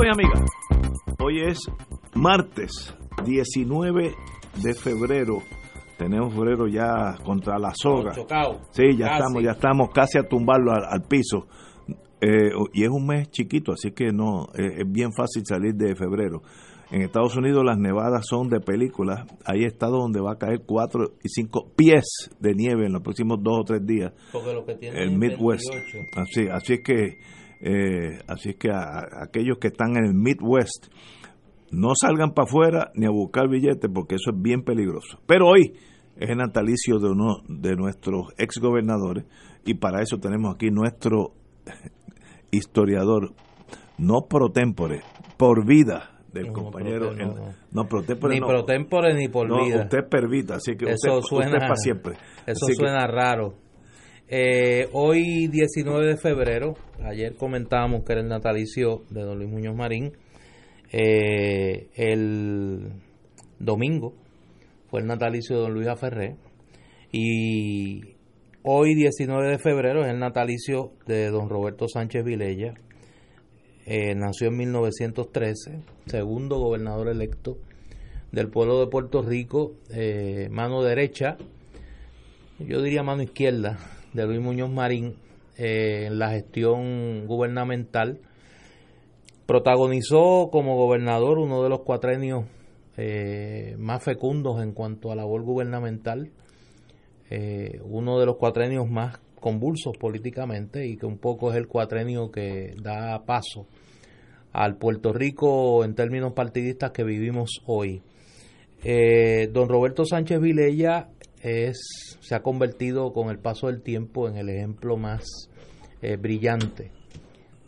Amigos y amigas, hoy es martes 19 de febrero. Tenemos febrero ya contra la soga. Sí, ya estamos, ya estamos casi a tumbarlo al, al piso. Eh, y es un mes chiquito, así que no eh, es bien fácil salir de febrero. En Estados Unidos las nevadas son de películas. Hay estados donde va a caer 4 y 5 pies de nieve en los próximos dos o tres días. Porque lo que tiene el es Midwest. 28. Así, así es que, eh, así es que a, a aquellos que están en el Midwest no salgan para afuera ni a buscar billetes porque eso es bien peligroso. Pero hoy es el natalicio de uno de nuestros ex gobernadores y para eso tenemos aquí nuestro historiador, no pro tempore, por vida del No, compañero. no, no. no, pro tempore Ni pro tempore ni por vida. usted pervita, así que Eso usted, suena, usted para siempre. Eso Así que- suena raro. Eh, hoy 19 de febrero, ayer comentábamos que era el natalicio de don Luis Muñoz Marín. Eh, el domingo fue el natalicio de don Luis Aferré. Y hoy 19 de febrero es el natalicio de don Roberto Sánchez Vilella. Eh, nació en 1913, segundo gobernador electo del pueblo de Puerto Rico, eh, mano derecha, yo diría mano izquierda, de Luis Muñoz Marín eh, en la gestión gubernamental. Protagonizó como gobernador uno de los cuatrenios eh, más fecundos en cuanto a labor gubernamental, eh, uno de los cuatrenios más convulsos políticamente y que un poco es el cuatrenio que da paso al Puerto Rico en términos partidistas que vivimos hoy. Don Roberto Sánchez Vilella es, se ha convertido con el paso del tiempo en el ejemplo más eh, brillante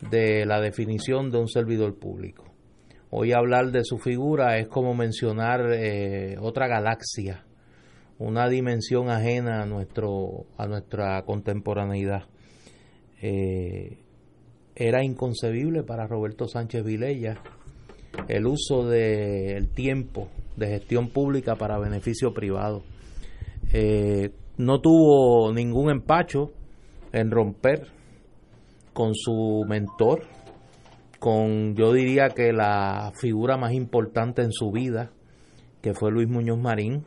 de la definición de un servidor público. Hoy hablar de su figura es como mencionar eh, otra galaxia, una dimensión ajena a, nuestro, a nuestra contemporaneidad. Eh, era inconcebible para Roberto Sánchez Vilella el uso del tiempo de gestión pública para beneficio privado. Eh, no tuvo ningún empacho en romper con su mentor, con yo diría que la figura más importante en su vida, que fue Luis Muñoz Marín,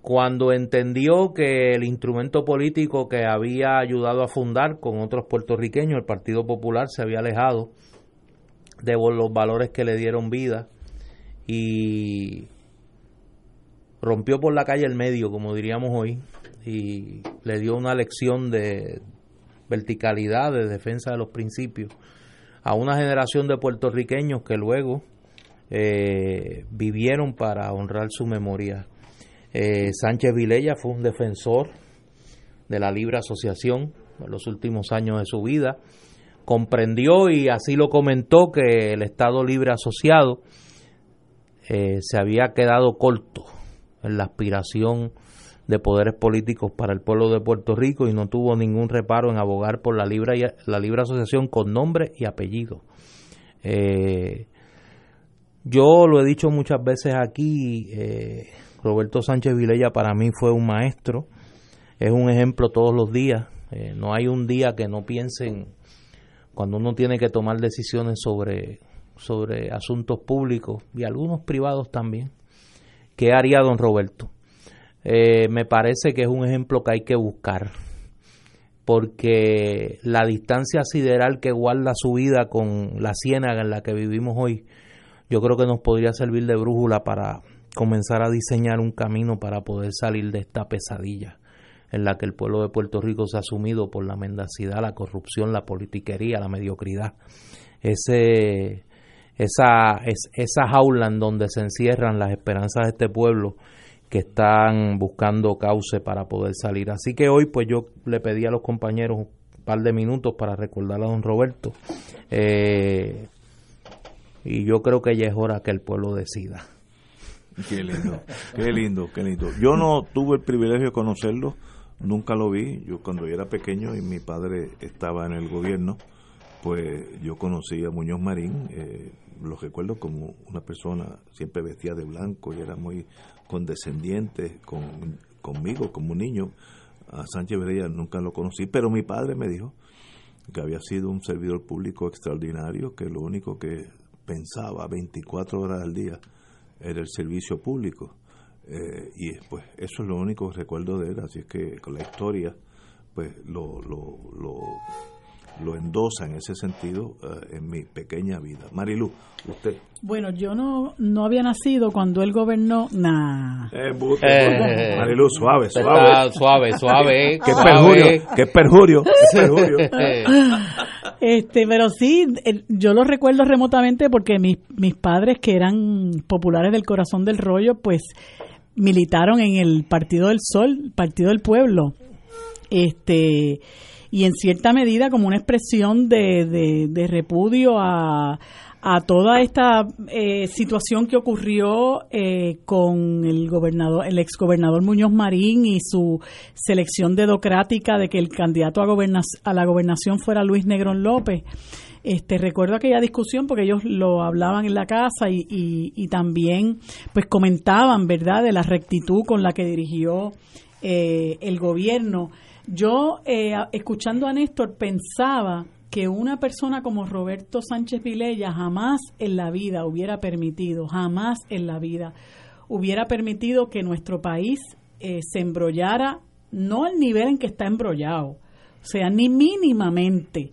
cuando entendió que el instrumento político que había ayudado a fundar con otros puertorriqueños, el Partido Popular, se había alejado de los valores que le dieron vida y rompió por la calle el medio, como diríamos hoy, y le dio una lección de verticalidad, de defensa de los principios a una generación de puertorriqueños que luego eh, vivieron para honrar su memoria. Eh, Sánchez Vilella fue un defensor de la libre asociación en los últimos años de su vida. Comprendió y así lo comentó que el Estado Libre Asociado eh, se había quedado corto en la aspiración de poderes políticos para el pueblo de Puerto Rico y no tuvo ningún reparo en abogar por la libre, la libre asociación con nombre y apellido. Eh, yo lo he dicho muchas veces aquí, eh, Roberto Sánchez Vilella para mí fue un maestro, es un ejemplo todos los días, eh, no hay un día que no piensen cuando uno tiene que tomar decisiones sobre, sobre asuntos públicos y algunos privados también, ¿qué haría don Roberto? Eh, me parece que es un ejemplo que hay que buscar, porque la distancia sideral que guarda su vida con la ciénaga en la que vivimos hoy, yo creo que nos podría servir de brújula para comenzar a diseñar un camino para poder salir de esta pesadilla en la que el pueblo de Puerto Rico se ha sumido por la mendacidad, la corrupción, la politiquería, la mediocridad. Ese, esa, es, esa jaula en donde se encierran las esperanzas de este pueblo que están buscando cauce para poder salir. Así que hoy pues yo le pedí a los compañeros un par de minutos para recordar a don Roberto eh, y yo creo que ya es hora que el pueblo decida. Qué lindo, qué lindo, qué lindo. Yo no tuve el privilegio de conocerlo, nunca lo vi. Yo cuando yo era pequeño y mi padre estaba en el gobierno, pues yo conocí a Muñoz Marín, eh, lo recuerdo como una persona siempre vestida de blanco y era muy condescendiente con, conmigo como niño. A Sánchez Berea nunca lo conocí, pero mi padre me dijo que había sido un servidor público extraordinario, que lo único que pensaba 24 horas al día era el servicio público. Eh, y pues eso es lo único que recuerdo de él, así es que con la historia pues lo, lo, lo lo endosa en ese sentido eh, en mi pequeña vida. Marilu, usted. Bueno, yo no, no había nacido cuando él gobernó. Nah. Eh, eh, Marilu, suave, suave. suave, suave. qué perjurio, qué perjurio. perjurio. este, pero sí, yo lo recuerdo remotamente porque mis, mis padres, que eran populares del corazón del rollo, pues militaron en el Partido del Sol, Partido del Pueblo. Este y en cierta medida como una expresión de, de, repudio a, a toda esta eh, situación que ocurrió eh, con el gobernador, el exgobernador Muñoz Marín y su selección dedocrática de que el candidato a, a la gobernación fuera Luis Negrón López. Este, recuerdo aquella discusión porque ellos lo hablaban en la casa y, y, y también pues comentaban, ¿verdad?, de la rectitud con la que dirigió eh, el gobierno yo, eh, escuchando a Néstor, pensaba que una persona como Roberto Sánchez Vilella jamás en la vida hubiera permitido, jamás en la vida hubiera permitido que nuestro país eh, se embrollara, no al nivel en que está embrollado, o sea, ni mínimamente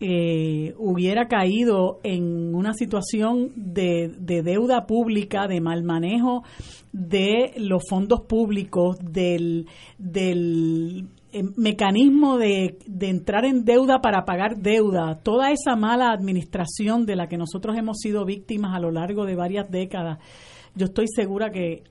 eh, hubiera caído en una situación de, de, deuda pública, de mal manejo de los fondos públicos, del, del mecanismo de, de, entrar en deuda para pagar deuda, toda esa mala administración de la que nosotros hemos sido víctimas a lo largo de varias décadas, yo estoy segura que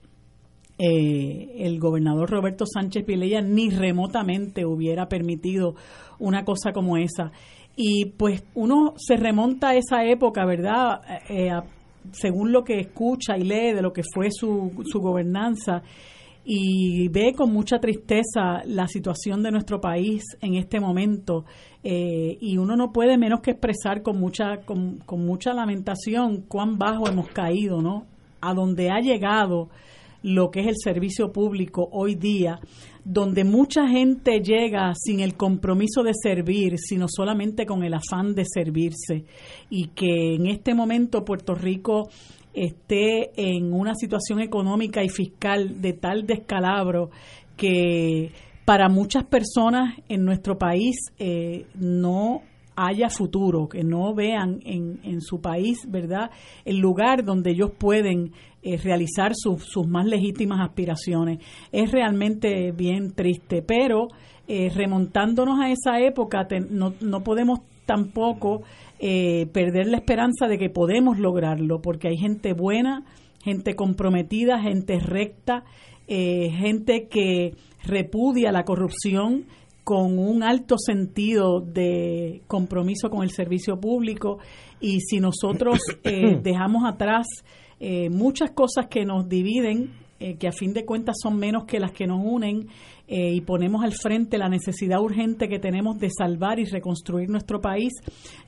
eh, el gobernador Roberto Sánchez Pileya ni remotamente hubiera permitido una cosa como esa. Y pues uno se remonta a esa época, ¿verdad? Eh, según lo que escucha y lee de lo que fue su, su gobernanza y ve con mucha tristeza la situación de nuestro país en este momento eh, y uno no puede menos que expresar con mucha con, con, mucha lamentación cuán bajo hemos caído no a donde ha llegado lo que es el servicio público hoy día donde mucha gente llega sin el compromiso de servir sino solamente con el afán de servirse y que en este momento Puerto Rico esté en una situación económica y fiscal de tal descalabro que para muchas personas en nuestro país eh, no haya futuro, que no vean en, en, su país, ¿verdad?, el lugar donde ellos pueden eh, realizar sus, sus más legítimas aspiraciones. Es realmente bien triste, pero eh, remontándonos a esa época, no, no podemos tampoco eh, perder la esperanza de que podemos lograrlo, porque hay gente buena, gente comprometida, gente recta, eh, gente que repudia la corrupción con un alto sentido de compromiso con el servicio público. Y si nosotros eh, dejamos atrás muchas cosas que nos dividen, que a fin de cuentas son menos que las que nos unen, eh, y ponemos al frente la necesidad urgente que tenemos de salvar y reconstruir nuestro país,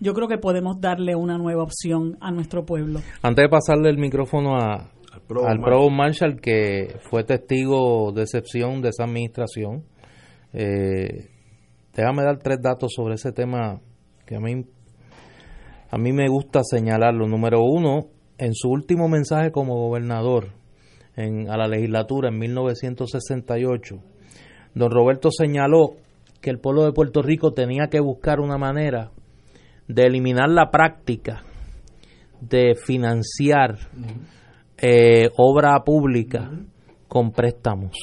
yo creo que podemos darle una nueva opción a nuestro pueblo. Antes de pasarle el micrófono a, al Pro Marshall, que fue testigo de excepción de esa administración, eh, déjame dar tres datos sobre ese tema que a mí, a mí me gusta señalarlo. Número uno, en su último mensaje como gobernador en, a la legislatura en 1968, don Roberto señaló que el pueblo de Puerto Rico tenía que buscar una manera de eliminar la práctica de financiar eh, obra pública con préstamos.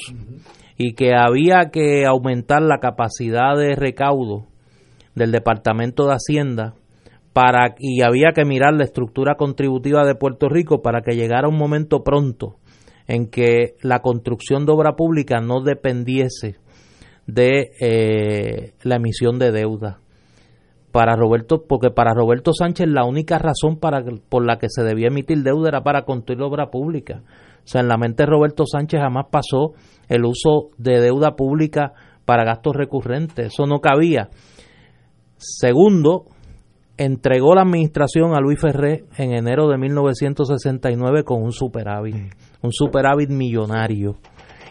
y que había que aumentar la capacidad de recaudo del Departamento de Hacienda para y había que mirar la estructura contributiva de Puerto Rico para que llegara un momento pronto en que la construcción de obra pública no dependiese de eh, la emisión de deuda. Para Roberto, porque para Roberto Sánchez la única razón para, por la que se debía emitir deuda era para construir obra pública. O sea, en la mente de Roberto Sánchez jamás pasó el uso de deuda pública para gastos recurrentes. Eso no cabía. Segundo, entregó la administración a Luis Ferré en enero de 1969 con un superávit, un superávit millonario.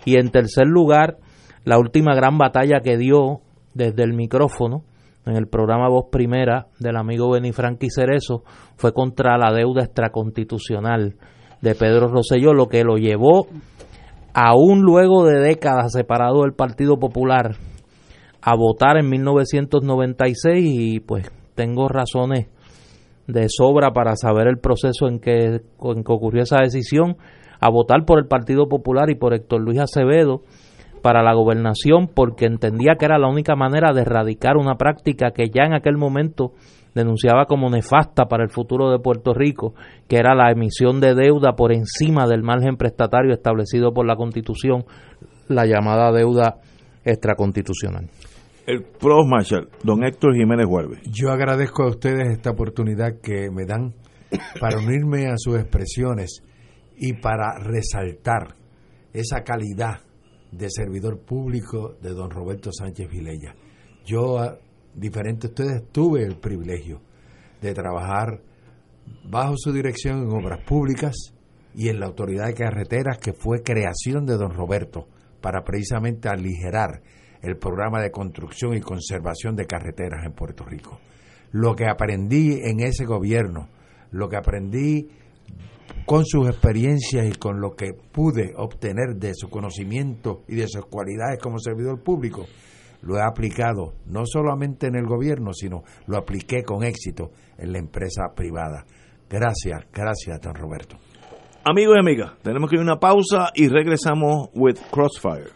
Y en tercer lugar, la última gran batalla que dio desde el micrófono en el programa Voz Primera del amigo Benifranqui Cerezo fue contra la deuda extraconstitucional de Pedro Rosselló, lo que lo llevó aún luego de décadas separado del Partido Popular a votar en 1996 y pues tengo razones de sobra para saber el proceso en que, en ocurrió esa decisión, a votar por el Partido Popular y por Héctor Luis Acevedo para la gobernación porque entendía que era la única manera de erradicar una práctica que ya en aquel momento denunciaba como nefasta para el futuro de Puerto Rico, que era la emisión de deuda por encima del margen prestatario establecido por la Constitución, la llamada deuda extraconstitucional el Pro Marshal, don Héctor Jiménez Huerve. Yo agradezco a ustedes esta oportunidad que me dan para unirme a sus expresiones y para resaltar esa calidad de servidor público de don Roberto Sánchez Vilella. Yo, diferente a ustedes, tuve el privilegio de trabajar bajo su dirección en obras públicas y en la autoridad de carreteras que fue creación de don Roberto para precisamente aligerar el programa de construcción y conservación de carreteras en Puerto Rico. Lo que aprendí en ese gobierno, lo que aprendí con sus experiencias y con lo que pude obtener de su conocimiento y de sus cualidades como servidor público, lo he aplicado no solamente en el gobierno, sino lo apliqué con éxito en la empresa privada. Gracias, gracias, don Roberto. Amigos y amigas, tenemos que ir a una pausa y regresamos with Crossfire.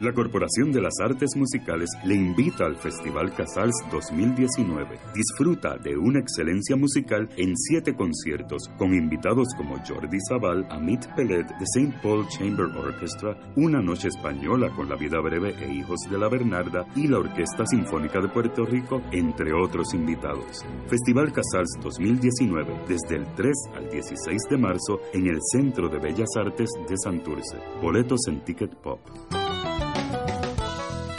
La Corporación de las Artes Musicales le invita al Festival Casals 2019. Disfruta de una excelencia musical en siete conciertos con invitados como Jordi Zaval, Amit Pellet de St. Paul Chamber Orchestra, Una Noche Española con La Vida Breve e Hijos de la Bernarda y la Orquesta Sinfónica de Puerto Rico, entre otros invitados. Festival Casals 2019 desde el 3 al 16 de marzo en el Centro de Bellas Artes de Santurce. Boletos en Ticket Pop.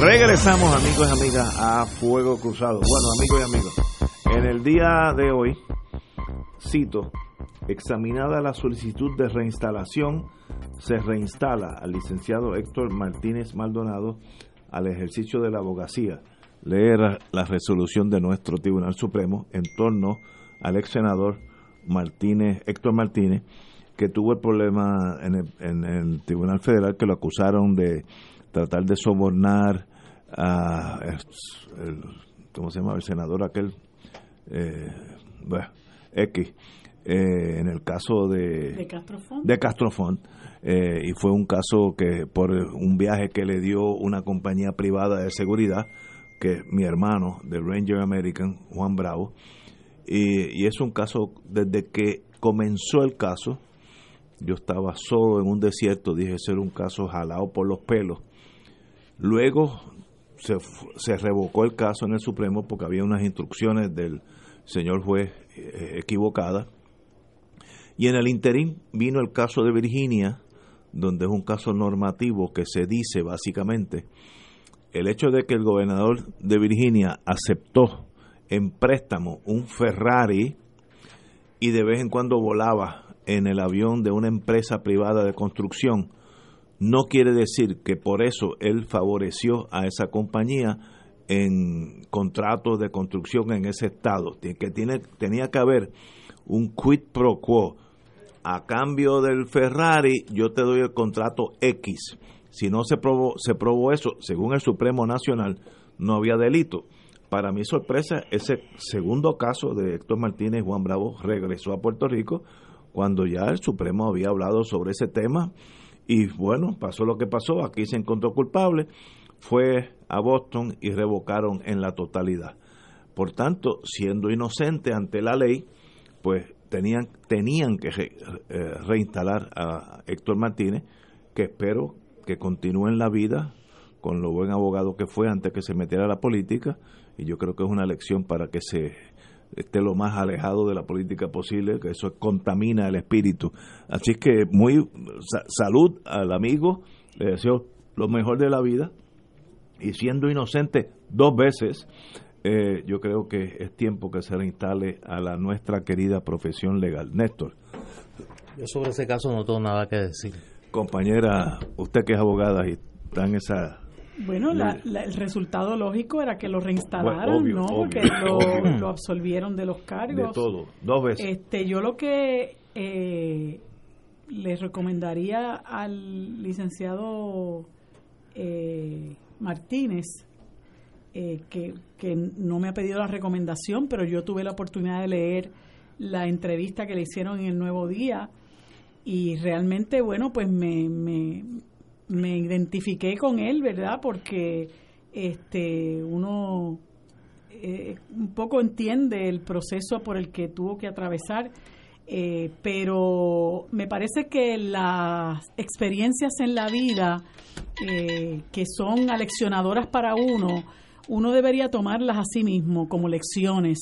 Regresamos, amigos y amigas, a Fuego Cruzado. Bueno, amigos y amigas, en el día de hoy, cito, examinada la solicitud de reinstalación, se reinstala al licenciado Héctor Martínez Maldonado al ejercicio de la abogacía. Leer la resolución de nuestro Tribunal Supremo en torno al ex senador Martínez, Héctor Martínez, que tuvo el problema en el, en el Tribunal Federal que lo acusaron de tratar de sobornar a, el, ¿cómo se llama? El senador aquel, eh, bueno, X, eh, en el caso de, de Castrofón. De Castrofón eh, y fue un caso que por un viaje que le dio una compañía privada de seguridad, que mi hermano del Ranger American, Juan Bravo, y, y es un caso desde que comenzó el caso, yo estaba solo en un desierto, dije ser un caso jalado por los pelos. Luego se, revocó el caso en el Supremo porque había unas instrucciones del señor juez eh, equivocadas. Y en el interín vino el caso de Virginia, donde es un caso normativo que se dice básicamente el hecho de que el gobernador de Virginia aceptó en préstamo un Ferrari y de vez en cuando volaba en el avión de una empresa privada de construcción, no quiere decir que por eso él favoreció a esa compañía en contratos de construcción en ese estado, que tiene, tenía que haber un quid pro quo. A cambio del Ferrari, yo te doy el contrato X. Si no se probó, se probó eso, según el Supremo Nacional, no había delito. Para mi sorpresa, ese segundo caso de Héctor Martínez Juan Bravo regresó a Puerto Rico cuando ya el Supremo había hablado sobre ese tema y bueno, pasó lo que pasó, aquí se encontró culpable, fue a Boston y revocaron en la totalidad. Por tanto, siendo inocente ante la ley, pues tenían, tenían que eh, reinstalar a Héctor Martínez, que espero que continúe en la vida con lo buen abogado que fue antes que se metiera a la política, y yo creo que es una lección para que se esté lo más alejado de la política posible, que eso contamina el espíritu. Así que muy salud al amigo, le deseo lo mejor de la vida y siendo inocente dos veces, eh, yo creo que es tiempo que se reinstale a la nuestra querida profesión legal. Néstor. Yo sobre ese caso no tengo nada que decir. Compañera, usted que es abogada y está en esa bueno, el resultado lógico era que lo reinstalaron, ¿no? Porque lo, absolvieron de los cargos. De todo, dos veces. Este, yo lo que eh, les recomendaría al licenciado eh, Martínez, eh, que, que no me ha pedido la recomendación, pero yo tuve la oportunidad de leer la entrevista que le hicieron en el Nuevo Día y realmente, bueno, pues me, me, me identifiqué con él, ¿verdad? Porque este uno eh, un poco entiende el proceso por el que tuvo que atravesar, eh, pero me parece que las experiencias en la vida eh, que son aleccionadoras para uno, uno debería tomarlas a sí mismo como lecciones.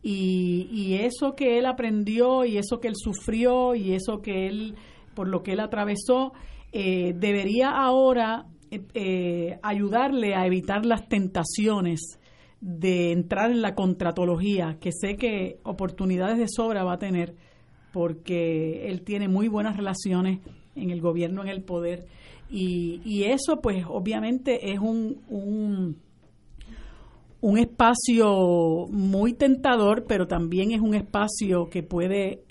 Y, y eso que él aprendió y eso que él sufrió y eso que él, por lo que él atravesó, eh, debería ahora eh, eh, ayudarle a evitar las tentaciones de entrar en la contratología, que sé que oportunidades de sobra va a tener porque él tiene muy buenas relaciones en el gobierno, en el poder, y, eso pues obviamente es un, un, un, espacio muy tentador, pero también es un espacio que puede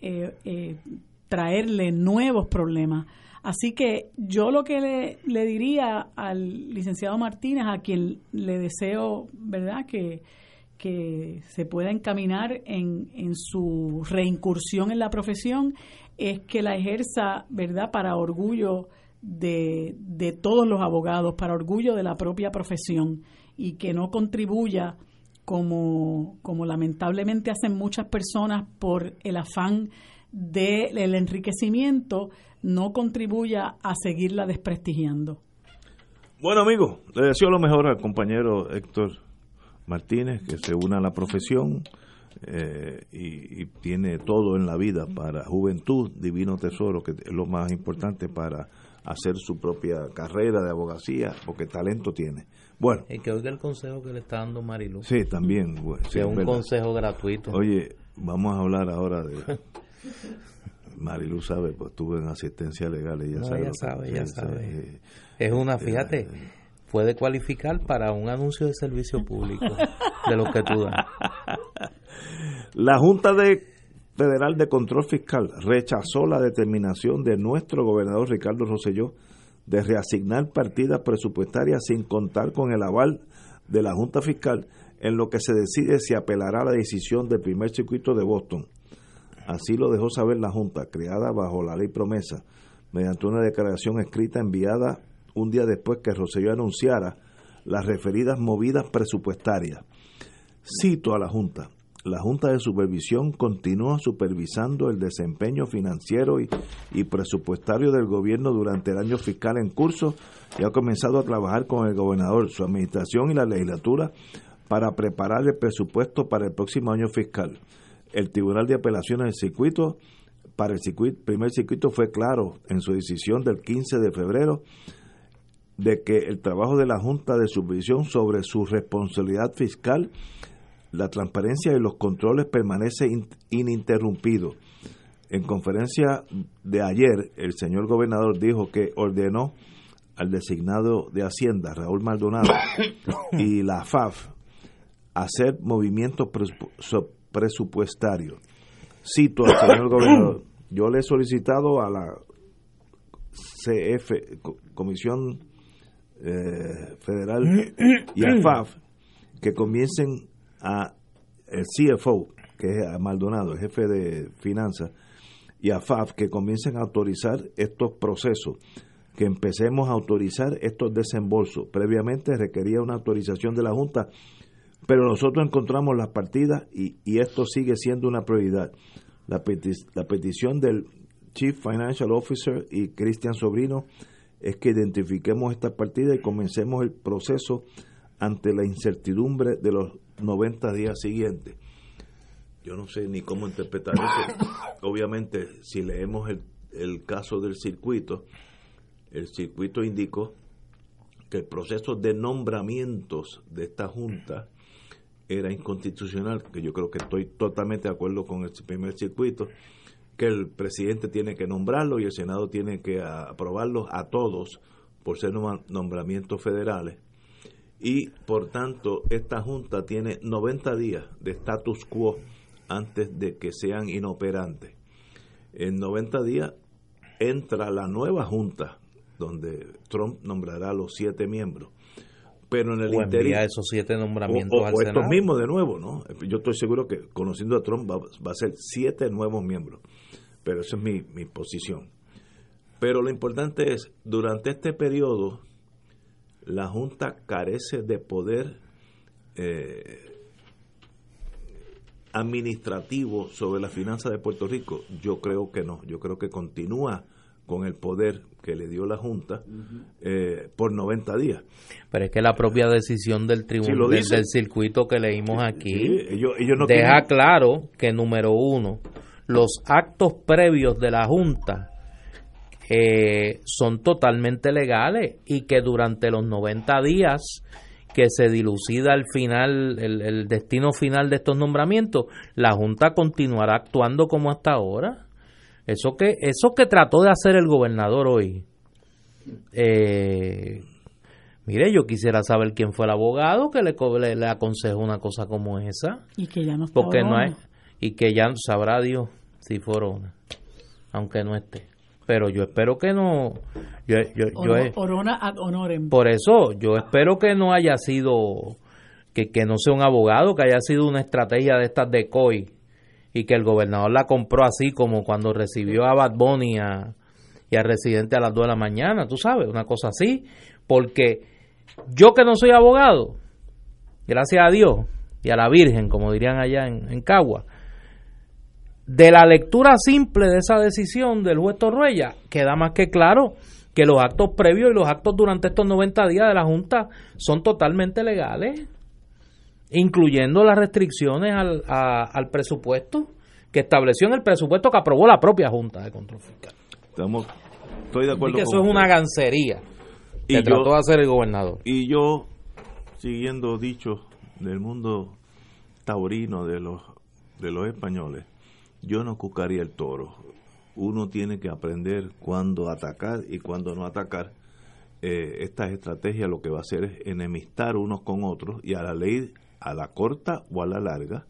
traerle nuevos problemas Así que yo lo que le, diría al licenciado Martínez, a quien le deseo, ¿verdad?, que, que se pueda encaminar en, en su reincursión en la profesión, es que la ejerza, ¿verdad?, para orgullo de, de todos los abogados, para orgullo de la propia profesión y que no contribuya como, como lamentablemente hacen muchas personas por el afán del enriquecimiento no contribuya a seguirla desprestigiando. Bueno, amigos, le deseo lo mejor al compañero Héctor Martínez, que se una a la profesión eh, y, tiene todo en la vida para juventud, divino tesoro, que es lo más importante para hacer su propia carrera de abogacía, porque talento tiene. Bueno. Y que oiga el consejo que le está dando Marilu. Sí, también. es un consejo gratuito. Oye, vamos a hablar ahora de... Marilu sabe, pues estuve en asistencia legal, ella no, sabe. Ella sabe, ella sabe. es una, este, fíjate, puede cualificar para un anuncio de servicio público de lo que tú das. La Junta de Federal de Control Fiscal rechazó la determinación de nuestro gobernador Ricardo Rosselló de reasignar partidas presupuestarias sin contar con el aval de la Junta Fiscal en lo que se decide si apelará a la decisión del primer circuito de Boston. Así lo dejó saber la Junta, creada bajo la ley promesa, mediante una declaración escrita enviada un día después que Rosselló anunciara las referidas movidas presupuestarias. Cito a la Junta la Junta de Supervisión continúa supervisando el desempeño financiero y, presupuestario del gobierno durante el año fiscal en curso y ha comenzado a trabajar con el gobernador, su administración y la legislatura para preparar el presupuesto para el próximo año fiscal. El Tribunal de Apelaciones del Circuito para el primer circuito fue claro en su decisión del 15 de febrero de que el trabajo de la Junta de Supervisión sobre su responsabilidad fiscal la transparencia y los controles permanece ininterrumpido. En conferencia de ayer, el señor gobernador dijo que ordenó al designado de Hacienda, Raúl Maldonado, y la FAF hacer movimientos presupuestarios. Cito al señor gobernador, yo le he solicitado a la CF, Comisión eh, Federal, y a FAF, que comiencen a el CFO, que es a Maldonado, el jefe de finanzas, y a FAF que comiencen a autorizar estos procesos, que empecemos a autorizar estos desembolsos. Previamente requería una autorización de la Junta, pero nosotros encontramos las partidas y, esto sigue siendo una prioridad. La, la petición del Chief Financial Officer y Cristian Sobrino es que identifiquemos esta partida y comencemos el proceso ante la incertidumbre de los 90 días siguientes. Yo no sé ni cómo interpretar eso. Obviamente, si leemos el, el caso del circuito, el circuito indicó que el proceso de nombramientos de esta Junta era inconstitucional, que yo creo que estoy totalmente de acuerdo con el primer circuito, que el presidente tiene que nombrarlo y el Senado tiene que aprobarlos a todos por ser nombramientos federales y por tanto esta Junta tiene 90 días de status quo antes de que sean inoperantes. En 90 días entra la nueva Junta donde Trump nombrará a los siete miembros. Pero en el interior esos siete nombramientos o, estos mismos de nuevo, ¿no? Yo estoy seguro que conociendo a Trump va, va a ser siete nuevos miembros. Pero esa es mi, mi posición. Pero lo importante es, durante este periodo, la Junta carece de poder eh, administrativo sobre la finanza de Puerto Rico? Yo creo que no, yo creo que continúa con el poder que le dio la Junta eh, por 90 días. Pero es que la propia decisión del tribunal del, circuito que leímos aquí deja claro que número uno, los actos previos de la Junta eh, son totalmente legales y que durante los 90 días que se dilucida el final, el, destino final de estos nombramientos, la Junta continuará actuando como hasta ahora. Eso que, eso que trató de hacer el gobernador hoy. Eh, mire, yo quisiera saber quién fue el abogado que le, le, aconsejó una cosa como esa. Y que ya no está Porque no Y que ya sabrá Dios si fueron, aunque no esté pero yo espero que no yo, yo, por eso yo espero que no haya sido que, que, no sea un abogado que haya sido una estrategia de estas de COI y que el gobernador la compró así como cuando recibió a Bad Bunny y al residente a las 2 de la mañana tú sabes una cosa así. Porque yo que no soy abogado gracias a Dios y a la Virgen como dirían allá en, en Cagua de la lectura simple de esa decisión del juez Torruella, queda más que claro que los actos previos y los actos durante estos 90 días de la Junta son totalmente legales, incluyendo las restricciones al, al presupuesto que estableció en el presupuesto que aprobó la propia Junta de Control Fiscal. Estamos Estoy de acuerdo que eso es una gancería que trató de hacer el gobernador. Y yo, siguiendo dichos del mundo taurino de los, de los españoles, yo no cucaría el toro. Uno tiene que aprender cuándo atacar y cuándo no atacar. Eh, esta estrategia lo que va a hacer es enemistar unos con otros y a la ley, a la corta o a la larga,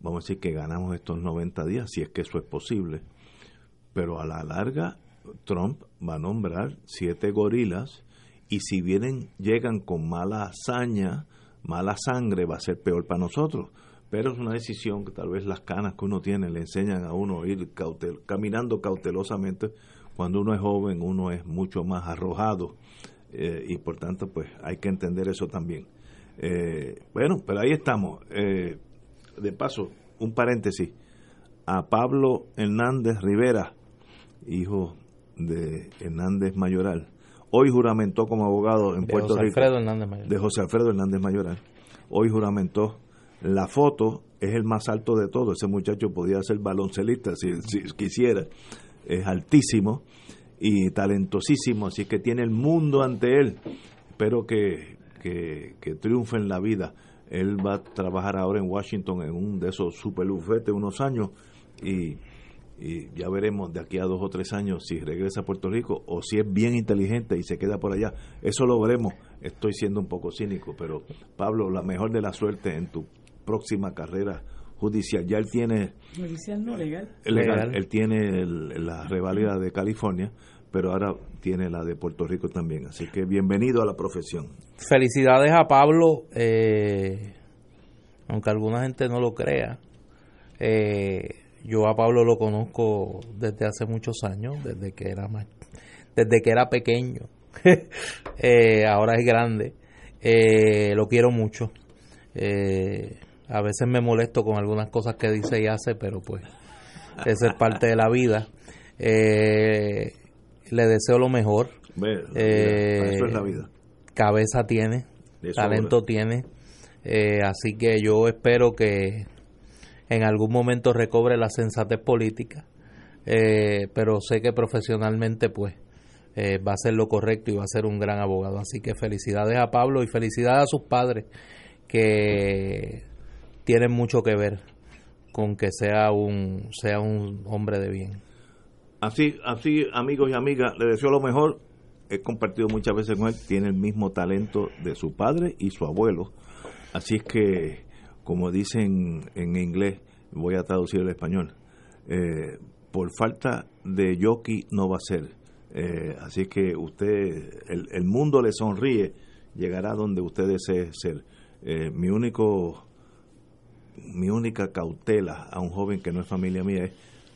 vamos a decir que ganamos estos 90 días, si es que eso es posible, pero a la larga Trump va a nombrar siete gorilas y si vienen, llegan con mala hazaña, mala sangre, va a ser peor para nosotros. Pero es una decisión que tal vez las canas que uno tiene le enseñan a uno ir caminando cautelosamente. Cuando uno es joven, uno es mucho más arrojado eh, y por tanto, pues hay que entender eso también. Eh, bueno, pero ahí estamos. Eh, de paso, un paréntesis, a Pablo Hernández Rivera, hijo de Hernández Mayoral, hoy juramentó como abogado en Puerto Rico. De José Alfredo Hernández Mayoral. Hoy juramentó. La foto es el más alto de todo. Ese muchacho podía ser baloncelista si, si quisiera. Es altísimo y talentosísimo, así que tiene el mundo ante él. Espero que, que, que triunfe en la vida. Él va a trabajar ahora en Washington en un de esos super unos años y, ya veremos de aquí a dos o tres años si regresa a Puerto Rico o si es bien inteligente y se queda por allá. Eso lo veremos. Estoy siendo un poco cínico, pero Pablo, la mejor de la suerte en tu próxima carrera judicial. Ya él tiene... Judicial no, legal. Legal. Él tiene la reválida de California pero ahora tiene la de Puerto Rico también. Así que bienvenido a la profesión. Felicidades a Pablo, eh, aunque alguna gente no lo crea. Eh, yo a Pablo lo conozco desde hace muchos años, desde que era más, desde que era pequeño. Eh, ahora es grande. lo quiero mucho. a veces me molesto con algunas cosas que dice y hace, pero pues esa es parte de la vida. Eh, le deseo lo mejor. Eh, eso es la vida. Cabeza tiene, talento tiene. Eh, así que yo espero que en algún momento recobre la sensatez política. Eh, pero sé que profesionalmente pues va a ser lo correcto y va a ser un gran abogado. Así que felicidades a Pablo y felicidades a sus padres que tienen mucho que ver con que sea un sea un hombre de bien. Así, así, amigos y amigas, le deseo lo mejor. He compartido muchas veces con él, tiene el mismo talento de su padre y su abuelo. Así es que, como dicen en inglés, voy a traducir el español, eh, por falta de yoki no va a ser. Eh, así que usted, el, el, mundo le sonríe, llegará donde usted desee ser. Eh, mi único, mi única cautela a un joven que no es familia mía es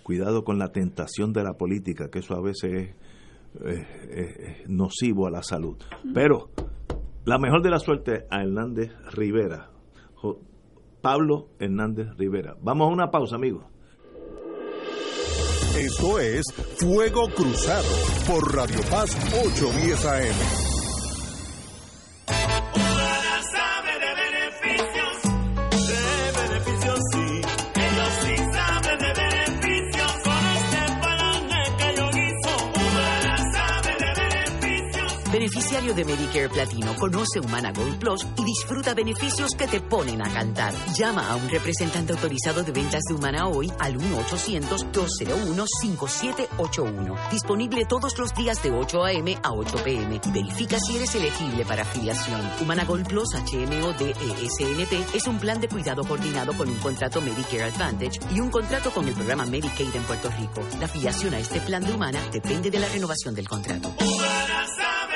cuidado con la tentación de la política, que eso a veces es, nocivo a la salud. Pero la mejor de la suerte a Hernández Rivera, Pablo Hernández Rivera. Vamos a una pausa, amigos. Esto es Fuego Cruzado por Radio Paz 810 AM. Beneficiario de Medicare Platino, conoce Humana Gold Plus y disfruta beneficios que te ponen a cantar. Llama a un representante autorizado de ventas de Humana hoy al 1-800-201-5781. Disponible todos los días de 8 a.m. a 8 p.m. y verifica si eres elegible para afiliación. Humana Gold Plus HMO DESNP es un plan de cuidado coordinado con un contrato Medicare Advantage y un contrato con el programa Medicaid en Puerto Rico. La afiliación a este plan de Humana depende de la renovación del contrato.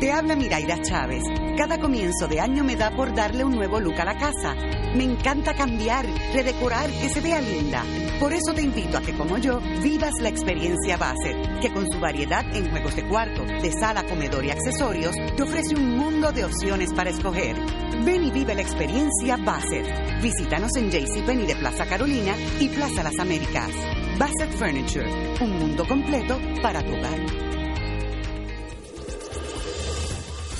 Te habla Miraida Chávez. Cada comienzo de año me da por darle un nuevo look a la casa. Me encanta cambiar, redecorar, que se vea linda. Por eso te invito a que, como yo, vivas la experiencia Bassett, que con su variedad en juegos de cuarto, de sala, comedor y accesorios, te ofrece un mundo de opciones para escoger. Ven y vive la experiencia Bassett. Visítanos en JCPenney de Plaza Carolina y Plaza Las Américas. Bassett Furniture, un mundo completo para tu hogar.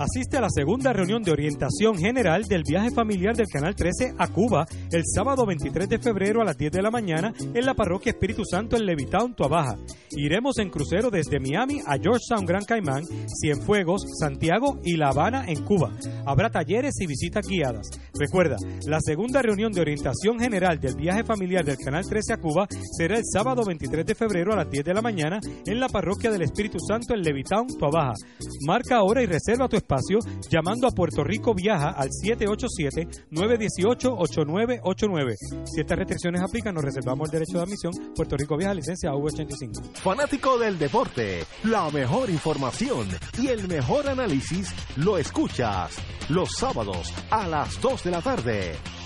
Asiste a la segunda reunión de orientación general del viaje familiar del Canal 13 a Cuba el sábado 23 de febrero a las 10 de la mañana en la parroquia Espíritu Santo en Levitown, Tuabaja. Iremos en crucero desde Miami a Georgetown, Gran Caimán, Cienfuegos, Santiago y La Habana en Cuba. Habrá talleres y visitas guiadas. Recuerda, la segunda reunión de orientación general del viaje familiar del Canal 13 a Cuba será el sábado 23 de febrero a las 10 de la mañana en la parroquia del Espíritu Santo en Levitown, Tuabaja. Marca ahora y reserva tu espacio llamando a Puerto Rico Viaja al 787-918-8989. Si estas restricciones aplican, nos reservamos el derecho de admisión. Puerto Rico Viaja, licencia V85. Fanático del deporte, la mejor información y el mejor análisis lo escuchas los sábados a las 2 de la tarde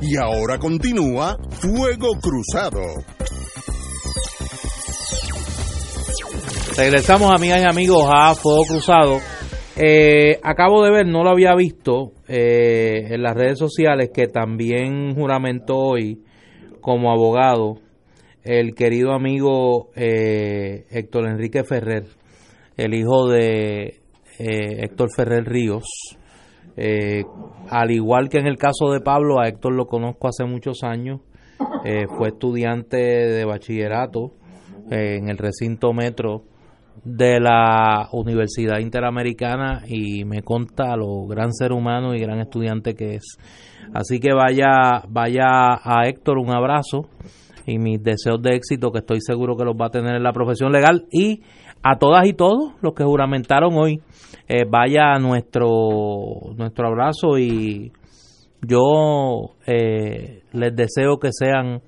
Y ahora continúa Fuego Cruzado. Regresamos, amigas y amigos, a Fuego Cruzado. Eh, acabo de ver, no lo había visto eh, en las redes sociales, que también juramentó hoy como abogado el querido amigo eh, Héctor Enrique Ferrer, el hijo de Héctor Ferrer Ríos. Al igual que en el caso de Pablo, a Héctor lo conozco hace muchos años. fue estudiante de bachillerato en el recinto metro de la Universidad Interamericana y me conta lo gran ser humano y gran estudiante que es. Así que vaya, vaya a Héctor un abrazo y mis deseos de éxito que estoy seguro que los va a tener en la profesión legal y a todas y todos los que juramentaron hoy, eh, vaya a nuestro, nuestro abrazo y yo eh, les deseo que sean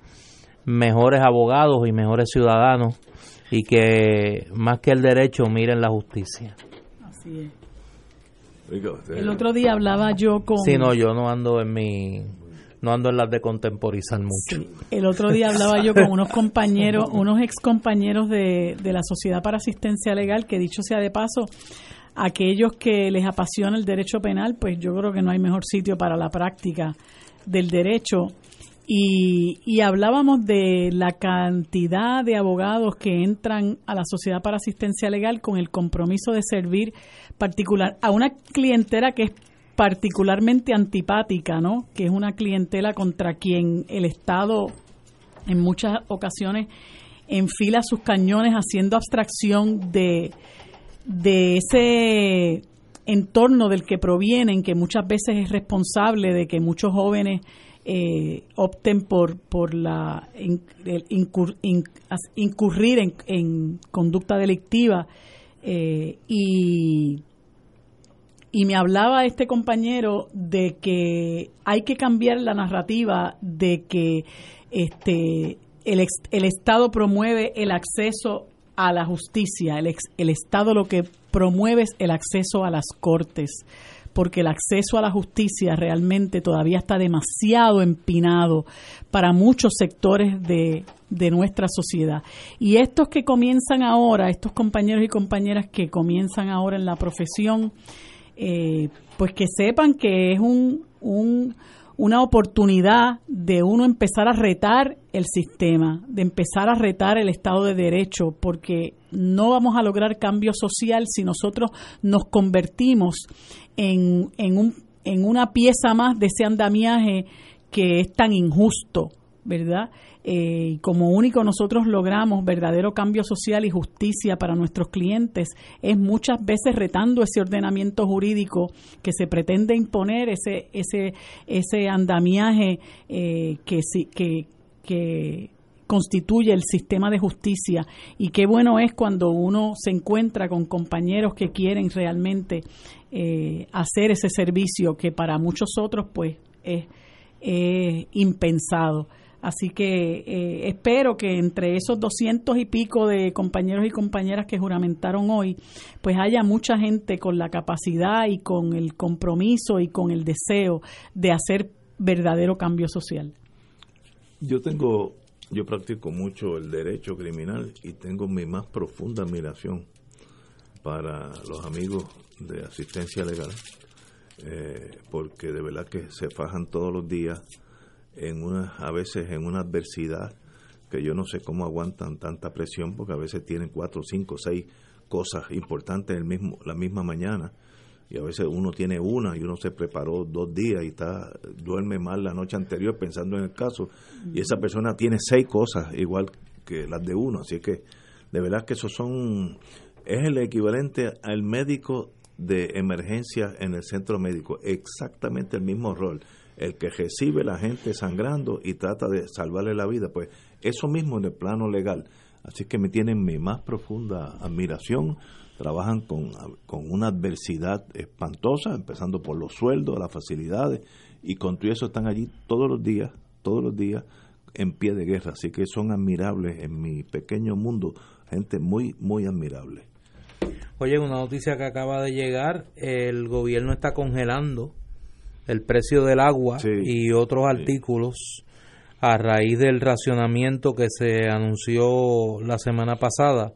mejores abogados y mejores ciudadanos y que más que el derecho miren la justicia. Así es. El otro día hablaba yo con... Sí, no, yo no ando en mi... No ando en las de contemporizar mucho. El otro día hablaba yo con unos compañeros, unos ex compañeros de, de la Sociedad para Asistencia Legal, que dicho sea de paso, aquellos que les apasiona el derecho penal, pues yo creo que no hay mejor sitio para la práctica del derecho y, hablábamos de la cantidad de abogados que entran a la Sociedad para Asistencia Legal con el compromiso de servir particular a una clientela que es particularmente antipática, ¿no? Que es una clientela contra quien el Estado en muchas ocasiones enfila sus cañones haciendo abstracción de, de ese entorno del que provienen, que muchas veces es responsable de que muchos jóvenes eh, opten por, por la incurrir en, conducta delictiva. Eh, y, y me hablaba este compañero de que hay que cambiar la narrativa de que este el, el Estado promueve el acceso a la justicia, el, el Estado lo que promueve es el acceso a las cortes porque el acceso a la justicia realmente todavía está demasiado empinado para muchos sectores de, nuestra sociedad. Y estos que comienzan ahora, estos compañeros y compañeras que comienzan ahora en la profesión, eh, pues que sepan que es un, un, una oportunidad de uno empezar a retar el sistema, de empezar a retar el Estado de Derecho, porque no vamos a lograr cambio social si nosotros nos convertimos en, en, un, en una pieza más de ese andamiaje que es tan injusto, ¿verdad? Eh, como único nosotros logramos verdadero cambio social y justicia para nuestros clientes es muchas veces retando ese ordenamiento jurídico que se pretende imponer, ese, ese, ese andamiaje eh, que, que, que constituye el sistema de justicia y qué bueno es cuando uno se encuentra con compañeros que quieren realmente eh, hacer ese servicio que para muchos otros pues es impensado. Así que eh, espero que entre esos doscientos y pico de compañeros y compañeras que juramentaron hoy, pues haya mucha gente con la capacidad y con el compromiso y con el deseo de hacer verdadero cambio social. Yo tengo, yo practico mucho el derecho criminal y tengo mi más profunda admiración para los amigos de asistencia legal, eh, porque de verdad que se fajan todos los días en una, a veces en una adversidad que yo no sé cómo aguantan tanta presión, porque a veces tienen cuatro, cinco, seis cosas importantes el mismo, la misma mañana. Y a veces uno tiene una y uno se preparó dos días y está duerme mal la noche anterior pensando en el caso. Y esa persona tiene seis cosas igual que las de uno. Así que de verdad que eso son es el equivalente al médico de emergencia en el centro médico. Exactamente el mismo rol el que recibe la gente sangrando y trata de salvarle la vida pues eso mismo en el plano legal así que me tienen mi más profunda admiración trabajan con, una adversidad espantosa, empezando por los sueldos, las facilidades, y con todo eso están allí todos los días, todos los días en pie de guerra. Así que son admirables en mi pequeño mundo, gente muy, muy admirable. Oye, una noticia que acaba de llegar, el gobierno está congelando el precio del agua y otros artículos a raíz del racionamiento que se anunció la semana pasada.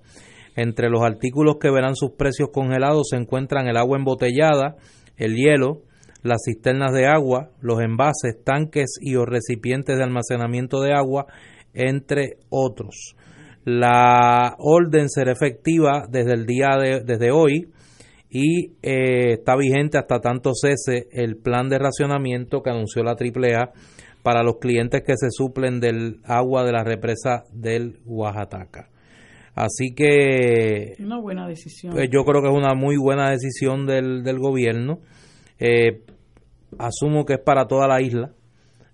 Entre los artículos que verán sus precios congelados se encuentran el agua embotellada, el hielo, las cisternas de agua, los envases, tanques y o recipientes de almacenamiento de agua, entre otros. La orden será efectiva desde el día de desde hoy y eh, está vigente hasta tanto cese el plan de racionamiento que anunció la AAA para los clientes que se suplen del agua de la represa del Oaxaca. Así que... Una buena decisión. Pues yo creo que es una muy buena decisión del, del gobierno. Eh, asumo que es para toda la isla,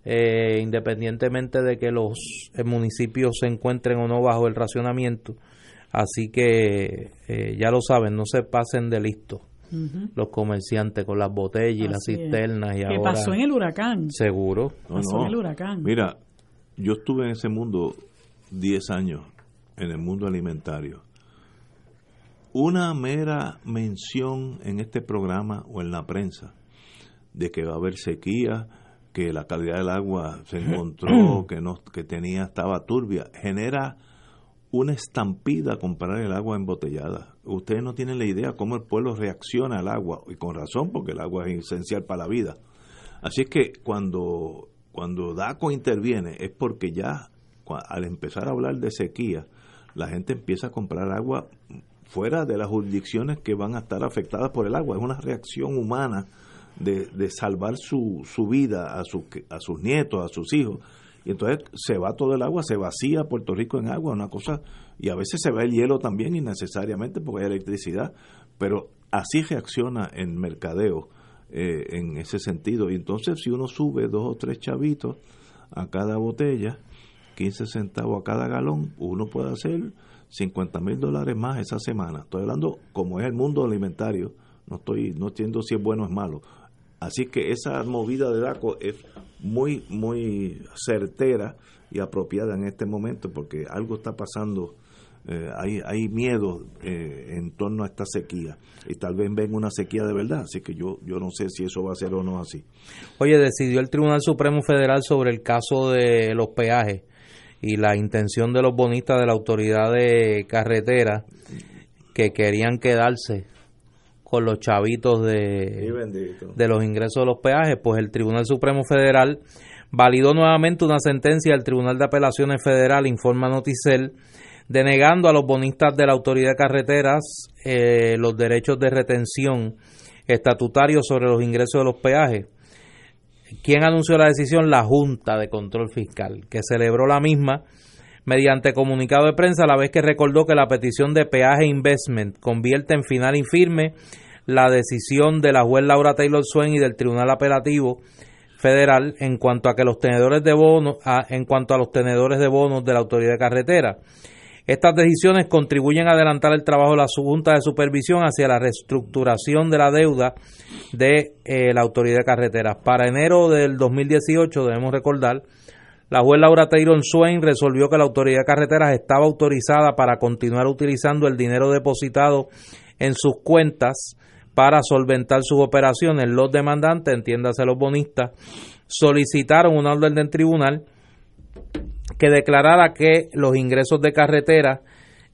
eh, independientemente de que los municipios se encuentren o no bajo el racionamiento. Así que eh, ya lo saben, no se pasen de listo los comerciantes con las botellas y las cisternas. Y ¿Qué pasó en el huracán? Seguro. pasó en el huracán. Mira, yo estuve en ese mundo 10 años en el mundo alimentario. Una mera mención en este programa o en la prensa de que va a haber sequía, que la calidad del agua se encontró, que no, que tenía, estaba turbia, genera una estampida a comprar el agua embotellada. Ustedes no tienen la idea cómo el pueblo reacciona al agua, y con razón, porque el agua es esencial para la vida. Así es que cuando, cuando DACO interviene es porque ya al empezar a hablar de sequía, la gente empieza a comprar agua fuera de las jurisdicciones que van a estar afectadas por el agua. Es una reacción humana de, de salvar su, su vida a, su, a sus nietos, a sus hijos. Y entonces se va todo el agua, se vacía Puerto Rico en agua, una cosa, y a veces se va el hielo también innecesariamente porque hay electricidad, pero así reacciona en mercadeo eh, en ese sentido. Y entonces si uno sube dos o tres chavitos a cada botella, 15 centavos a cada galón, uno puede hacer 50 mil dólares más esa semana. Estoy hablando como es el mundo alimentario, no estoy no entiendo si es bueno o es malo. Así que esa movida de DACO es muy, muy certera y apropiada en este momento porque algo está pasando, eh, hay, hay miedo eh, en torno a esta sequía y tal vez venga una sequía de verdad, así que yo, yo no sé si eso va a ser o no así. Oye, decidió el Tribunal Supremo Federal sobre el caso de los peajes y la intención de los bonistas de la autoridad de carretera que querían quedarse con los chavitos de, de los ingresos de los peajes, pues el Tribunal Supremo Federal validó nuevamente una sentencia del Tribunal de Apelaciones Federal, informa Noticel, denegando a los bonistas de la autoridad de carreteras eh, los derechos de retención estatutarios sobre los ingresos de los peajes. ¿Quién anunció la decisión? La Junta de Control Fiscal, que celebró la misma mediante comunicado de prensa a la vez que recordó que la petición de peaje investment convierte en final y firme la decisión de la juez Laura Taylor Swain y del Tribunal Apelativo Federal en cuanto a que los tenedores de bonos en cuanto a los tenedores de bonos de la autoridad de carretera estas decisiones contribuyen a adelantar el trabajo de la Junta de Supervisión hacia la reestructuración de la deuda de eh, la Autoridad de Carreteras. Para enero del 2018, debemos recordar, la juez Laura Taylor Swain resolvió que la autoridad de carreteras estaba autorizada para continuar utilizando el dinero depositado en sus cuentas para solventar sus operaciones. Los demandantes, entiéndase los bonistas, solicitaron una orden del tribunal que declarara que los ingresos de carretera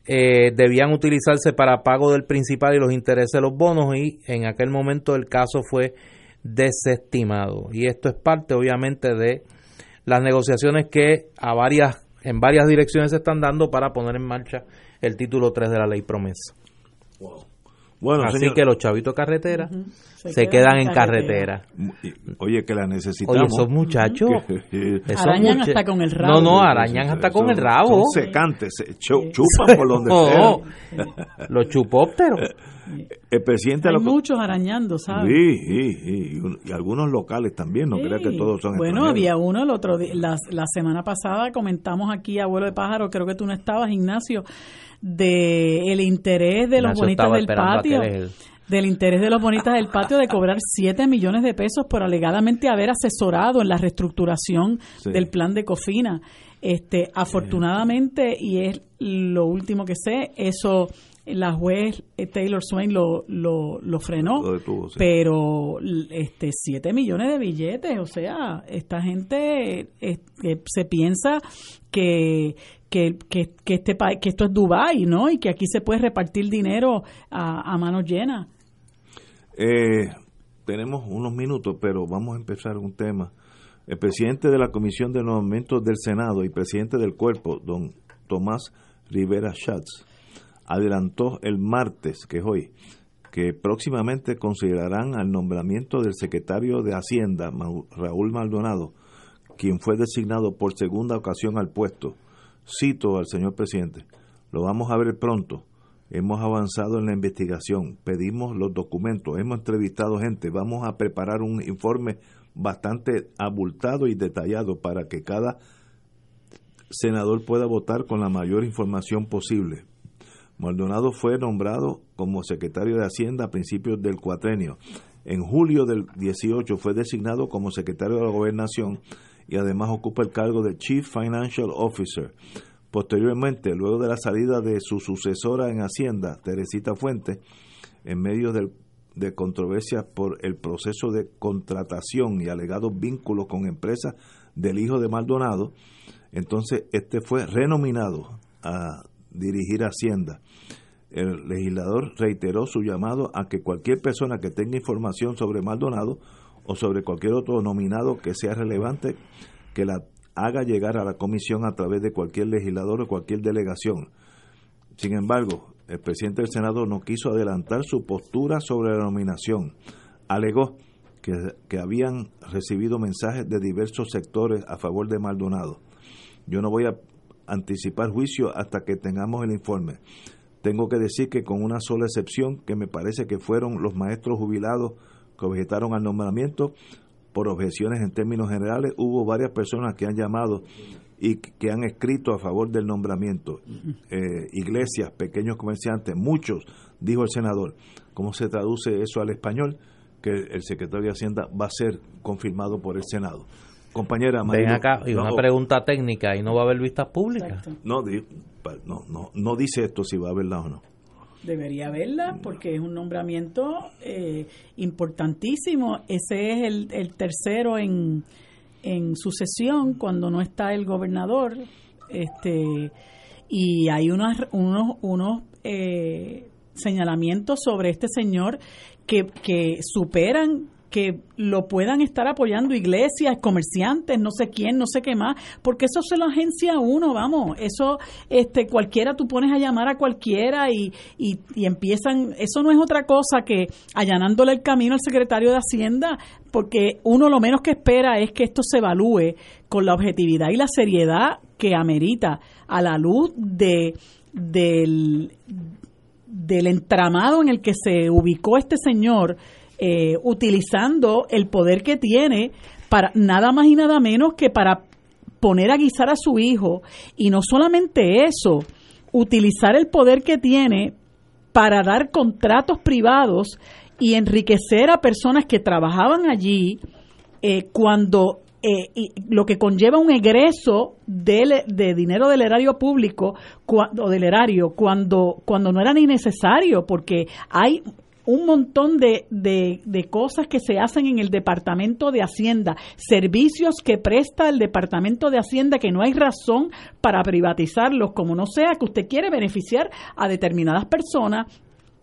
eh, debían utilizarse para pago del principal y los intereses de los bonos y en aquel momento el caso fue desestimado. Y esto es parte obviamente de las negociaciones que a varias, en varias direcciones se están dando para poner en marcha el título 3 de la ley promesa. Bueno, Así que los chavitos carretera se, quedan, en carretera. Oye, que la necesitamos. Oye, esos muchachos. arañan hasta con el rabo. No, no, arañan hasta con el rabo. Son secantes, se chupan por donde no, Los chupópteros. El presidente Hay muchos arañando, ¿sabes? Sí, sí, y, algunos locales también, no crea que todos son Bueno, había uno el otro la, la semana pasada comentamos aquí abuelo de pájaro, creo que tú no estabas, Ignacio, de el interés de los bonitas del patio. Del interés de los bonitas del patio de cobrar 7 millones de pesos por alegadamente haber asesorado en la reestructuración del plan de Cofina. Este, afortunadamente, y es lo último que sé, eso la juez eh, Taylor Swain lo, lo, lo frenó, pero este 7 millones de billetes, o sea, esta gente eh, se piensa que, que, que, que, este, que esto es Dubai, ¿no? Y que aquí se puede repartir dinero a, a manos llenas. Eh, tenemos unos minutos, pero vamos a empezar un tema. El presidente de la Comisión de Nombramientos del Senado y presidente del cuerpo, don Tomás Rivera Schatz, adelantó el martes, que es hoy, que próximamente considerarán al nombramiento del secretario de Hacienda, Raúl Maldonado, quien fue designado por segunda ocasión al puesto. Cito al señor presidente, lo vamos a ver pronto. Hemos avanzado en la investigación, pedimos los documentos, hemos entrevistado gente, vamos a preparar un informe bastante abultado y detallado para que cada senador pueda votar con la mayor información posible. Maldonado fue nombrado como secretario de Hacienda a principios del cuatrenio. En julio del 18 fue designado como secretario de la Gobernación y además ocupa el cargo de Chief Financial Officer. Posteriormente, luego de la salida de su sucesora en Hacienda, Teresita Fuentes, en medio de controversias por el proceso de contratación y alegados vínculos con empresas del hijo de Maldonado, entonces este fue renominado a dirigir Hacienda. El legislador reiteró su llamado a que cualquier persona que tenga información sobre Maldonado o sobre cualquier otro nominado que sea relevante, que la haga llegar a la comisión a través de cualquier legislador o cualquier delegación. Sin embargo, el presidente del Senado no quiso adelantar su postura sobre la nominación. Alegó que, que habían recibido mensajes de diversos sectores a favor de Maldonado. Yo no voy a anticipar juicio hasta que tengamos el informe. Tengo que decir que con una sola excepción, que me parece que fueron los maestros jubilados que objetaron al nombramiento, por objeciones en términos generales, hubo varias personas que han llamado y que han escrito a favor del nombramiento. Eh, iglesias, pequeños comerciantes, muchos, dijo el senador. ¿Cómo se traduce eso al español? Que el secretario de Hacienda va a ser confirmado por el Senado compañera Ven acá, y una pregunta técnica, ¿y no va a haber vistas públicas? No, no, no, no dice esto si va a haberla o no. Debería haberla porque es un nombramiento eh, importantísimo. Ese es el, el tercero en, en sucesión cuando no está el gobernador. este Y hay unos, unos, unos eh, señalamientos sobre este señor que, que superan que lo puedan estar apoyando iglesias, comerciantes, no sé quién, no sé qué más, porque eso se lo agencia uno, vamos, eso este cualquiera tú pones a llamar a cualquiera y, y, y empiezan, eso no es otra cosa que allanándole el camino al secretario de Hacienda, porque uno lo menos que espera es que esto se evalúe con la objetividad y la seriedad que amerita a la luz de del, del entramado en el que se ubicó este señor eh, utilizando el poder que tiene para nada más y nada menos que para poner a guisar a su hijo. Y no solamente eso, utilizar el poder que tiene para dar contratos privados y enriquecer a personas que trabajaban allí eh, cuando eh, lo que conlleva un egreso de, de dinero del erario público o del erario cuando, cuando no era ni necesario, porque hay un montón de, de, de, cosas que se hacen en el Departamento de Hacienda, servicios que presta el Departamento de Hacienda que no hay razón para privatizarlos, como no sea que usted quiere beneficiar a determinadas personas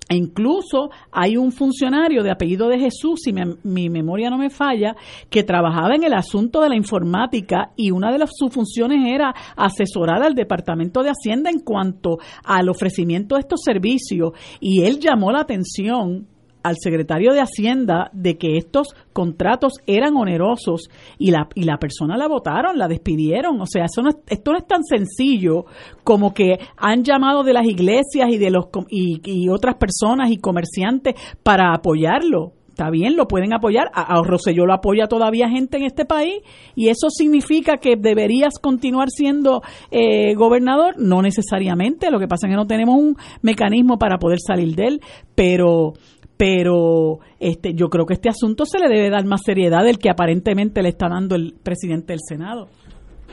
e incluso hay un funcionario de apellido de Jesús, si mi memoria no me falla, que trabajaba en el asunto de la informática y una de las, sus funciones era asesorar al Departamento de Hacienda en cuanto al ofrecimiento de estos servicios. Y él llamó la atención al secretario de Hacienda de que estos contratos eran onerosos y la, y la persona la votaron, la despidieron. O sea, eso no esto no es tan sencillo como que han llamado de las iglesias y de los y, y otras personas y comerciantes para apoyarlo. Está bien, lo pueden apoyar. A, a Rosselló lo apoya todavía gente en este país y eso significa que deberías continuar siendo eh, gobernador. No necesariamente. Lo que pasa es que no tenemos un mecanismo para poder salir de él, pero pero este yo creo que este asunto se le debe dar más seriedad del que aparentemente le está dando el presidente del Senado.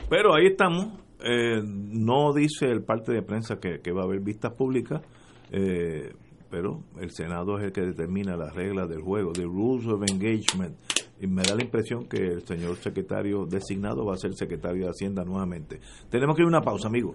Pero ahí estamos. Eh, no dice el parte de prensa que, va a haber vistas públicas, eh, pero el Senado es el que determina las reglas del juego, the rules of engagement. Y me da la impresión que el señor secretario designado va a ser secretario de Hacienda nuevamente. Tenemos que ir a una pausa, amigo.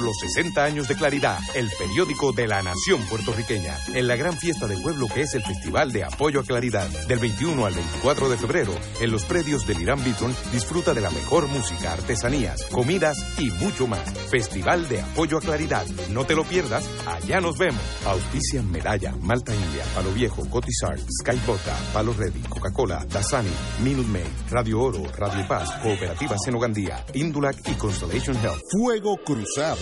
los 60 años de Claridad, el periódico de la nación puertorriqueña, en la gran fiesta del pueblo que es el Festival de Apoyo a Claridad. Del 21 al 24 de febrero, en los predios del Irán Bithorn, disfruta de la mejor música, artesanías, comidas y mucho más. Festival de Apoyo a Claridad. No te lo pierdas, allá nos vemos. Auspician Medalla, Malta India, Palo Viejo, Cotizar, Sky Vodka, Palo Ready, Coca-Cola, Dasani, Minute Maid, Radio Oro, Radio Paz, Cooperativa Senogandía, Indulac y Constellation Health. Fuego Cruzado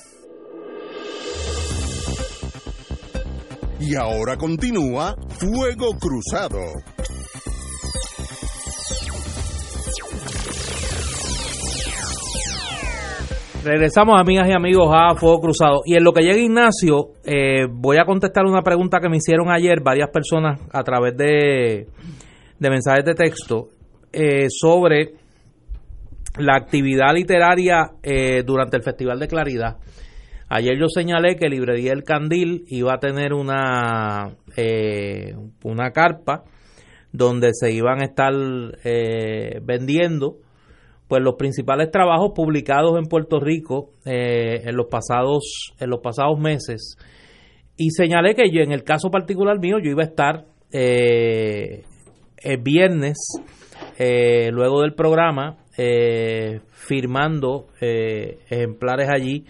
Y ahora continúa Fuego Cruzado. Regresamos, amigas y amigos, a Fuego Cruzado. Y en lo que llega Ignacio, eh, voy a contestar una pregunta que me hicieron ayer varias personas a través de, de mensajes de texto eh, sobre la actividad literaria eh, durante el Festival de Claridad. Ayer yo señalé que Librería El Candil iba a tener una, eh, una carpa donde se iban a estar eh, vendiendo pues los principales trabajos publicados en Puerto Rico eh, en los pasados en los pasados meses. Y señalé que yo en el caso particular mío yo iba a estar el viernes luego del programa firmando ejemplares allí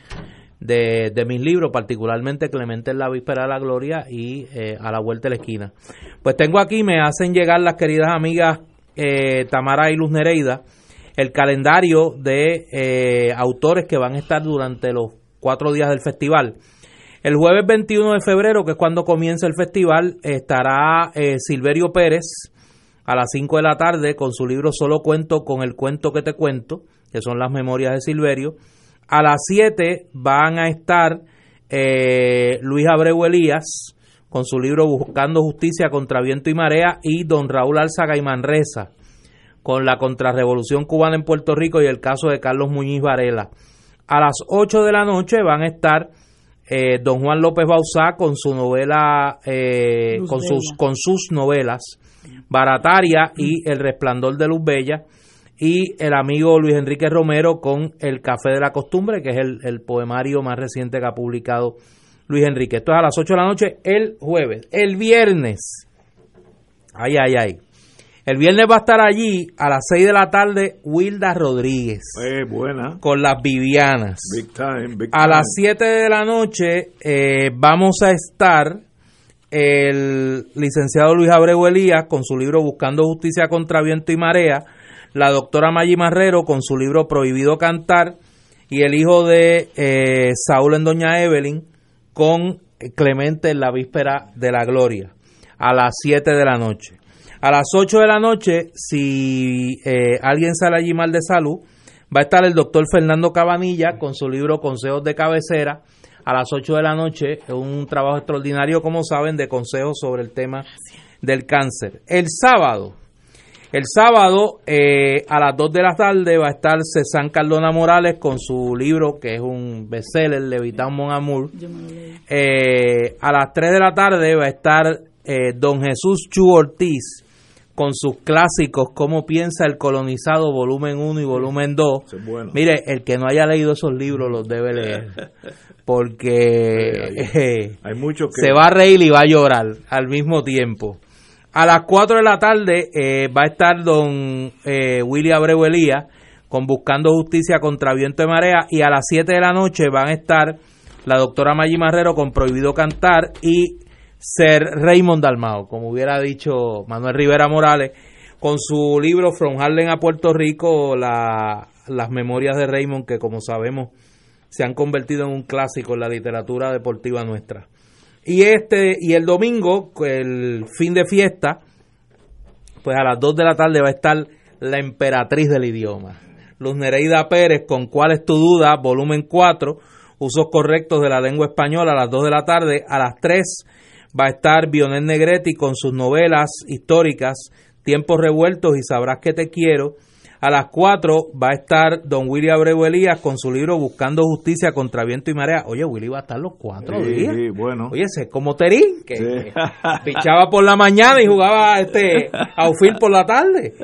de, de, mis libros, particularmente Clemente en la Víspera de la Gloria y eh, A la Vuelta de la Esquina. Pues tengo aquí, me hacen llegar las queridas amigas eh, Tamara y Luz Nereida, el calendario de eh, autores que van a estar durante los cuatro días del festival. El jueves 21 de febrero, que es cuando comienza el festival, estará Silverio Pérez a las 5 de la tarde con su libro Solo cuento con el cuento que te cuento, que son las memorias de Silverio. A las 7 van a estar eh, Luis Abreu Elías con su libro Buscando Justicia contra Viento y Marea y don Raúl Alzaga y Manresa con la contrarrevolución cubana en Puerto Rico y el caso de Carlos Muñiz Varela. A las 8 de la noche van a estar eh, don Juan López Bauzá con su novela, eh, con, sus, con sus novelas Barataria y El Resplandor de Luz Bella y el amigo Luis Enrique Romero con El Café de la Costumbre, que es el, poemario más reciente que ha publicado Luis Enrique. Esto es a las 8 de la noche el jueves. El viernes, ay, ay, ay. El viernes va a estar allí a las 6 de la tarde Wilda Rodríguez. Eh, buena. Con las Vivianas. Big time, big A las 7 de la noche eh, vamos a estar el licenciado Luis Abreu Elías con su libro Buscando Justicia contra Viento y Marea la doctora Maggi Marrero con su libro Prohibido Cantar y el hijo de eh, Saúl en Doña Evelyn con Clemente en la víspera de la gloria a las 7 de la noche. A las 8 de la noche, si eh, alguien sale allí mal de salud, va a estar el doctor Fernando Cabanilla con su libro Consejos de Cabecera a las 8 de la noche, un trabajo extraordinario, como saben, de consejos sobre el tema del cáncer. El sábado, el sábado eh, a las 2 de la tarde va a estar César Cardona Morales con su libro que es un bestseller, Levitán Mon Amour. Eh, a las 3 de la tarde va a estar eh, Don Jesús Chu Ortiz con sus clásicos Cómo piensa el colonizado, volumen 1 y volumen 2. Mire, el que no haya leído esos libros los debe leer. Porque hay, mucho que... se va a reír y va a llorar al mismo tiempo. A las 4 de la tarde eh, va a estar don eh, Willy Abreu Elías con Buscando Justicia contra Viento de Marea y a las 7 de la noche van a estar la doctora Maggi Marrero con Prohibido Cantar y Ser Raymond Dalmao, como hubiera dicho Manuel Rivera Morales, con su libro From Harlem a Puerto Rico, la, las memorias de Raymond, que como sabemos se han convertido en un clásico en la literatura deportiva nuestra. Y este y el domingo, el fin de fiesta, pues a las 2 de la tarde va a estar la emperatriz del idioma. Luz Nereida Pérez con ¿Cuál es tu duda? volumen 4, usos correctos de la lengua española a las 2 de la tarde. A las 3 va a estar Bionel Negretti con sus novelas históricas Tiempos revueltos y Sabrás que te quiero. A las 4 va a estar don Willy Abreu Elías con su libro Buscando Justicia contra Viento y Marea. Oye, Willy va a estar los cuatro días. Sí, bueno. Oye, ese es como Terín, que, pichaba por la mañana y jugaba este outfield por la tarde.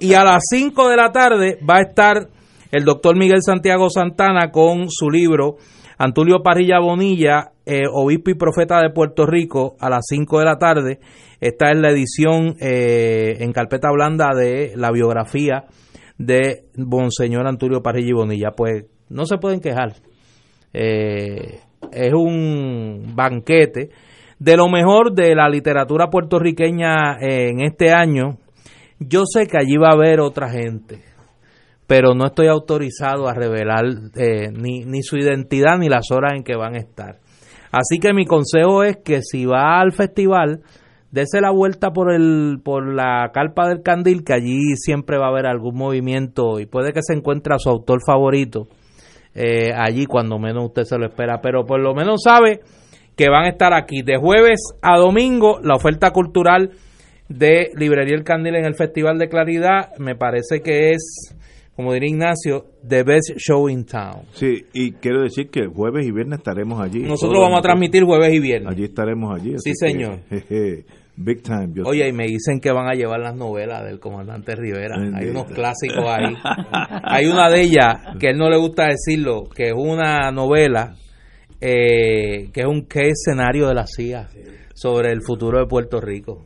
Y a las 5 de la tarde va a estar el doctor Miguel Santiago Santana con su libro Antulio Parrilla Bonilla, eh, obispo y profeta de Puerto Rico, a las 5 de la tarde. Esta es la edición eh, en carpeta blanda de la biografía de Monseñor Antonio Parrilla y Bonilla. Pues no se pueden quejar. Eh, es un banquete de lo mejor de la literatura puertorriqueña en este año. Yo sé que allí va a haber otra gente, pero no estoy autorizado a revelar eh, ni, ni su identidad ni las horas en que van a estar. Así que mi consejo es que si va al festival, dese la vuelta por el por la carpa del candil que allí siempre va a haber algún movimiento y puede que se encuentre a su autor favorito eh, allí cuando menos usted se lo espera. Pero por lo menos sabe que van a estar aquí de jueves a domingo la oferta cultural de Librería El Candil en el Festival de Claridad. Me parece que es como diría Ignacio, the best show in town. Sí, y quiero decir que jueves y viernes estaremos allí. Nosotros vamos a transmitir jueves y viernes. Allí estaremos allí. Sí, señor. big time. Oye, y me dicen que van a llevar las novelas del comandante Rivera. Hay unos clásicos ahí. Hay una de ellas, que él no le gusta decirlo, que es una novela eh, que es un qué escenario de la CIA sobre el futuro de Puerto Rico.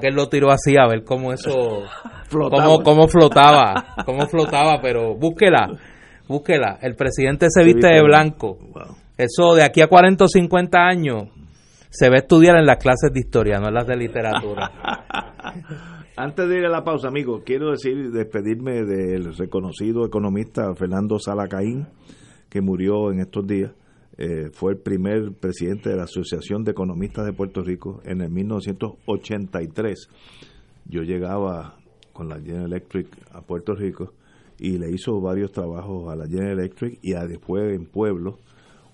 Que él lo tiró así a ver cómo eso flotaba. Cómo, flotaba, cómo flotaba, pero búsquela, búsquela. El presidente se, viste, de blanco. Eso de aquí a 40 o 50 años se va a estudiar en las clases de historia, no en las de literatura. Antes de ir a la pausa, amigo, quiero decir, despedirme del reconocido economista Fernando Salacaín, que murió en estos días. Eh, fue el primer presidente de la Asociación de Economistas de Puerto Rico en el 1983. Yo llegaba con la General Electric a Puerto Rico y le hizo varios trabajos a la General Electric y después en Pueblo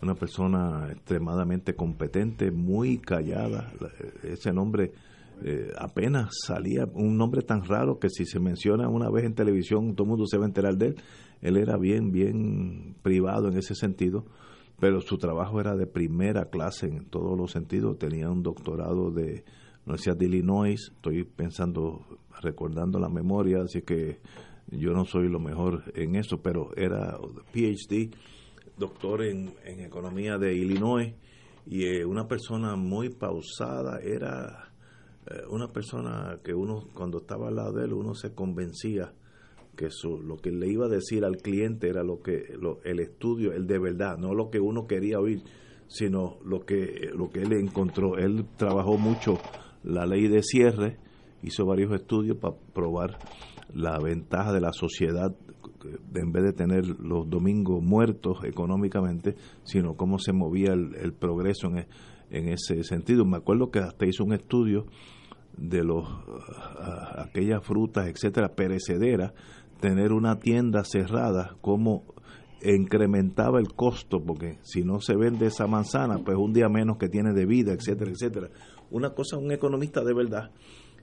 una persona extremadamente competente, muy callada. Ese nombre eh, apenas salía, un nombre tan raro que si se menciona una vez en televisión todo el mundo se va a enterar de él. Él era bien, bien privado en ese sentido, pero su trabajo era de primera clase en todos los sentidos. Tenía un doctorado de Universidad de Illinois, estoy pensando, recordando la memoria, así que yo no soy lo mejor en eso, pero era PhD, doctor en, en economía de Illinois y eh, una persona muy pausada, era eh, una persona que uno cuando estaba al lado de él uno se convencía que su, lo que le iba a decir al cliente era lo que lo, el estudio, el de verdad, no lo que uno quería oír, sino lo que lo que él encontró. Él trabajó mucho la ley de cierre, hizo varios estudios para probar la ventaja de la sociedad en vez de tener los domingos muertos económicamente, sino cómo se movía el, progreso en, en, ese sentido. Me acuerdo que hasta hizo un estudio de los aquellas frutas, etcétera, perecederas, tener una tienda cerrada, cómo incrementaba el costo, porque si no se vende esa manzana, pues un día menos que tiene de vida, etcétera, etcétera. Una cosa, un economista de verdad,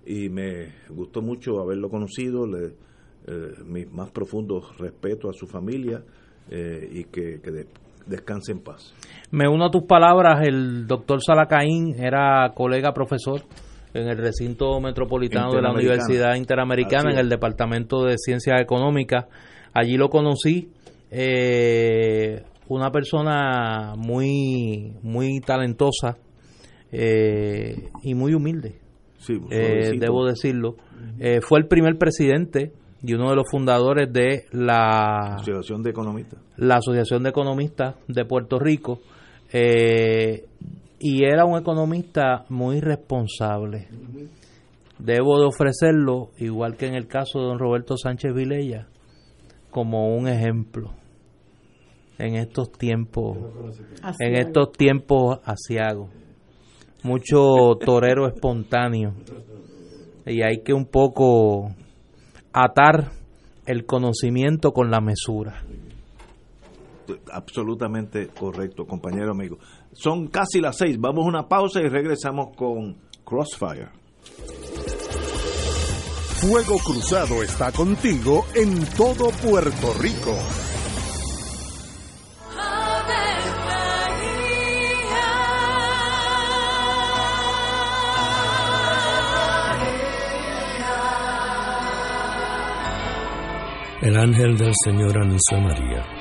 y me gustó mucho haberlo conocido, le, eh, mi más profundo respeto a su familia eh, y que, descanse en paz. Me uno a tus palabras, el doctor Salacaín era colega profesor en el recinto metropolitano de la Universidad Interamericana, en el Departamento de Ciencias Económicas. Allí lo conocí, eh, una persona muy, muy talentosa y muy humilde, debo decirlo. fue el primer presidente y uno de los fundadores de la Asociación de Economistas. La Asociación de Economistas de Puerto Rico. Eh, y era un economista muy responsable. Debo de ofrecerlo, igual que en el caso de don Roberto Sánchez Vilella, como un ejemplo en estos tiempos, en estos tiempos asiagos. Mucho torero espontáneo. Y hay que un poco atar el conocimiento con la mesura. Absolutamente correcto, compañero amigo. Son casi las seis. Vamos a una pausa y regresamos con Crossfire. Fuego Cruzado está contigo en todo Puerto Rico. El ángel del Señor anunció a María.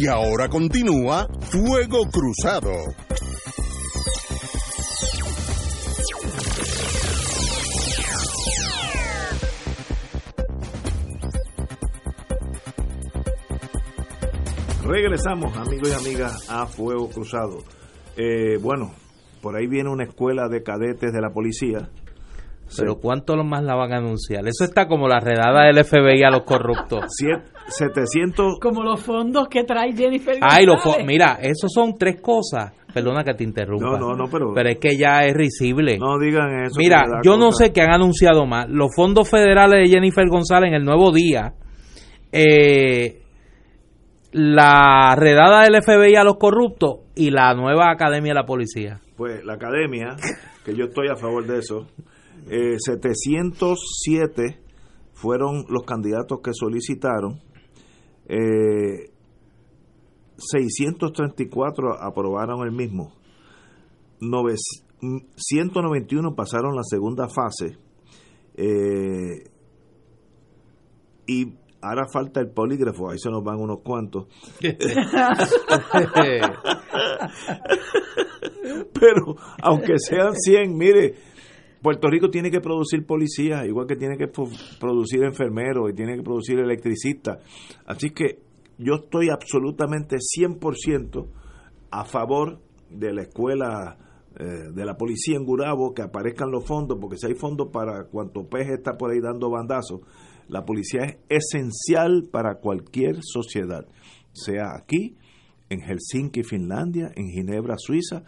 Y ahora continúa Fuego Cruzado. Regresamos, amigos y amigas, a Fuego Cruzado. Eh, bueno, por ahí viene una escuela de cadetes de la policía. Pero ¿cuánto más la van a anunciar? Eso está como la redada del FBI a los corruptos. 700... Como los fondos que trae Jennifer Ay, los mira, esos son tres cosas. Perdona que te interrumpa. No, no, no, pero... Pero es que ya es risible. No digan eso. Mira, yo no sé qué han anunciado más. Los fondos federales de Jennifer González en el Nuevo Día. Eh, la redada del FBI a los corruptos y la nueva academia de la policía. Pues la academia, que yo estoy a favor de eso, eh, 707 fueron los candidatos que solicitaron, eh, 634 aprobaron el mismo, 191 pasaron la segunda fase. Eh, y ahora falta el polígrafo, ahí se nos van unos cuantos. Pero aunque sean 100, mire, Puerto Rico tiene que producir policías, igual que tiene que producir enfermeros y tiene que producir electricistas. Así que yo estoy absolutamente 100% a favor de la escuela eh, de la policía en Gurabo, que aparezcan los fondos, porque si hay fondos para cuanto peje está por ahí dando bandazos, la policía es esencial para cualquier sociedad, sea aquí, en Helsinki, Finlandia, en Ginebra, Suiza,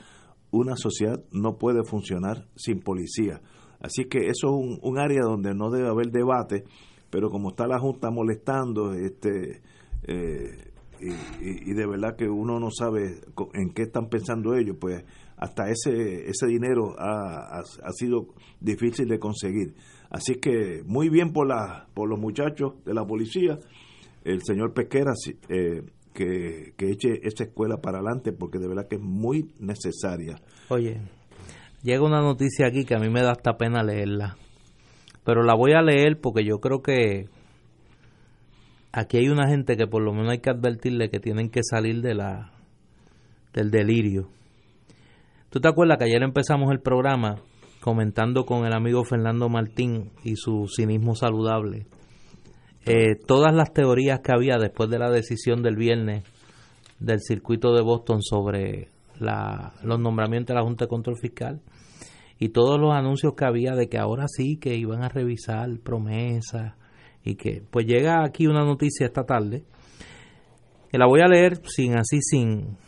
una sociedad no puede funcionar sin policía. Así que eso es un, área donde no debe haber debate, pero como está la Junta molestando, este, eh, y, de verdad que uno no sabe en qué están pensando ellos, pues hasta ese, ese dinero ha, ha sido difícil de conseguir. Así que muy bien por, la, por los muchachos de la policía, el señor Pesquera, eh, que, eche esta escuela para adelante porque de verdad que es muy necesaria. Oye, llega una noticia aquí que a mí me da hasta pena leerla, pero la voy a leer porque yo creo que aquí hay una gente que por lo menos hay que advertirle que tienen que salir de la del delirio. ¿Tú te acuerdas que ayer empezamos el programa comentando con el amigo Fernando Martín y su cinismo saludable, eh, todas las teorías que había después de la decisión del viernes del circuito de Boston sobre la, los nombramientos de la Junta de Control Fiscal y todos los anuncios que había de que ahora sí que iban a revisar promesas y que pues llega aquí una noticia esta tarde que la voy a leer sin así sin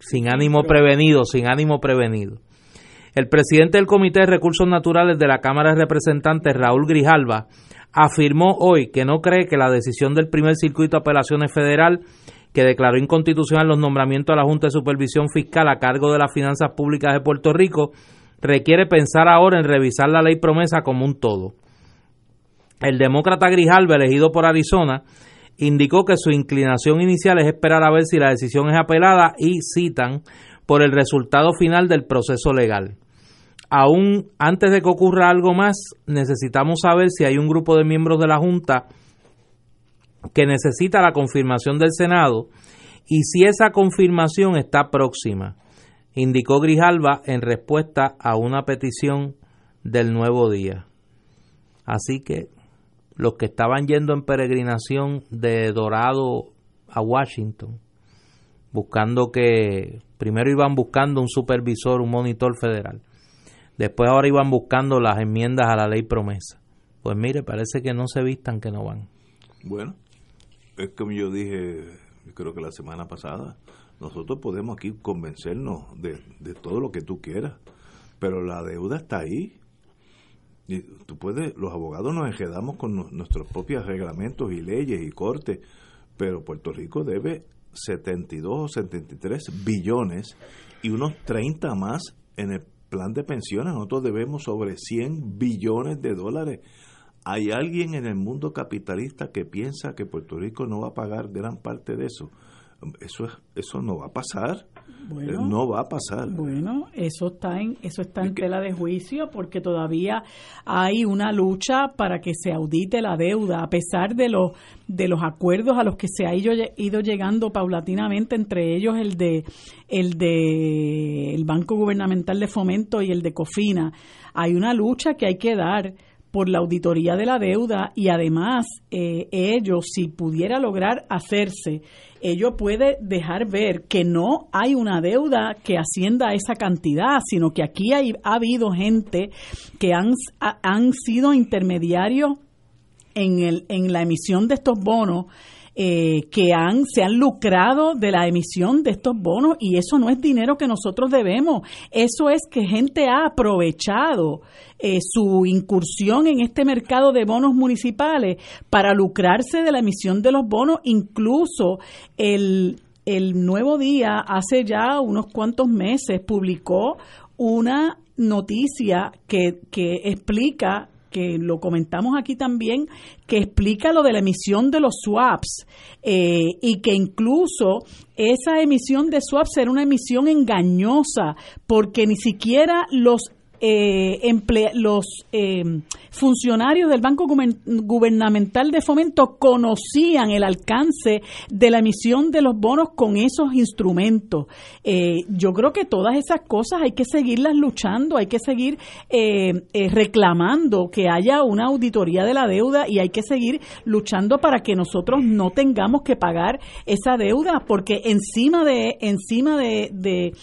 sin ánimo prevenido sin ánimo prevenido. El presidente del Comité de Recursos Naturales de la Cámara de Representantes, Raúl Grijalva, afirmó hoy que no cree que la decisión del primer circuito de apelaciones federal que declaró inconstitucional los nombramientos a la Junta de Supervisión Fiscal a cargo de las finanzas públicas de Puerto Rico requiere pensar ahora en revisar la ley promesa como un todo. El demócrata Grijalva, elegido por Arizona, indicó que su inclinación inicial es esperar a ver si la decisión es apelada y citan por el resultado final del proceso legal. Aún antes de que ocurra algo más, necesitamos saber si hay un grupo de miembros de la Junta que necesita la confirmación del Senado y si esa confirmación está próxima, indicó Grijalva en respuesta a una petición del nuevo día. Así que los que estaban yendo en peregrinación de Dorado a Washington, buscando que primero iban buscando un supervisor, un monitor federal. Después ahora iban buscando las enmiendas a la ley promesa. Pues mire, parece que no se vistan que no van. Bueno, es como yo dije, creo que la semana pasada, nosotros podemos aquí convencernos de, de todo lo que tú quieras, pero la deuda está ahí. Y tú puedes, los abogados nos enredamos con nuestros propios reglamentos y leyes y cortes, pero Puerto Rico debe 72 o 73 billones y unos 30 más en el plan de pensiones, nosotros debemos sobre 100 billones de dólares. ¿Hay alguien en el mundo capitalista que piensa que Puerto Rico no va a pagar gran parte de eso? Eso, eso no va a pasar. Bueno, no va a pasar. Bueno, eso está en eso está en tela de juicio porque todavía hay una lucha para que se audite la deuda a pesar de los de los acuerdos a los que se ha ido, ido llegando paulatinamente entre ellos el de el de el Banco Gubernamental de Fomento y el de Cofina. Hay una lucha que hay que dar por la auditoría de la deuda y además eh, ellos, si pudiera lograr hacerse, ello puede dejar ver que no hay una deuda que ascienda a esa cantidad, sino que aquí hay, ha habido gente que han, han sido intermediarios en, el, en la emisión de estos bonos eh, que han, se han lucrado de la emisión de estos bonos y eso no es dinero que nosotros debemos, eso es que gente ha aprovechado eh, su incursión en este mercado de bonos municipales para lucrarse de la emisión de los bonos, incluso el, el Nuevo Día hace ya unos cuantos meses publicó una noticia que, que explica que lo comentamos aquí también, que explica lo de la emisión de los swaps eh, y que incluso esa emisión de swaps era una emisión engañosa porque ni siquiera los eh, los eh, funcionarios del Banco Gubernamental de Fomento conocían el alcance de la emisión de los bonos con esos instrumentos. Eh, yo creo que todas esas cosas hay que seguirlas luchando, hay que seguir eh, reclamando que haya una auditoría de la deuda y hay que seguir luchando para que nosotros no tengamos que pagar esa deuda, porque encima de encima de,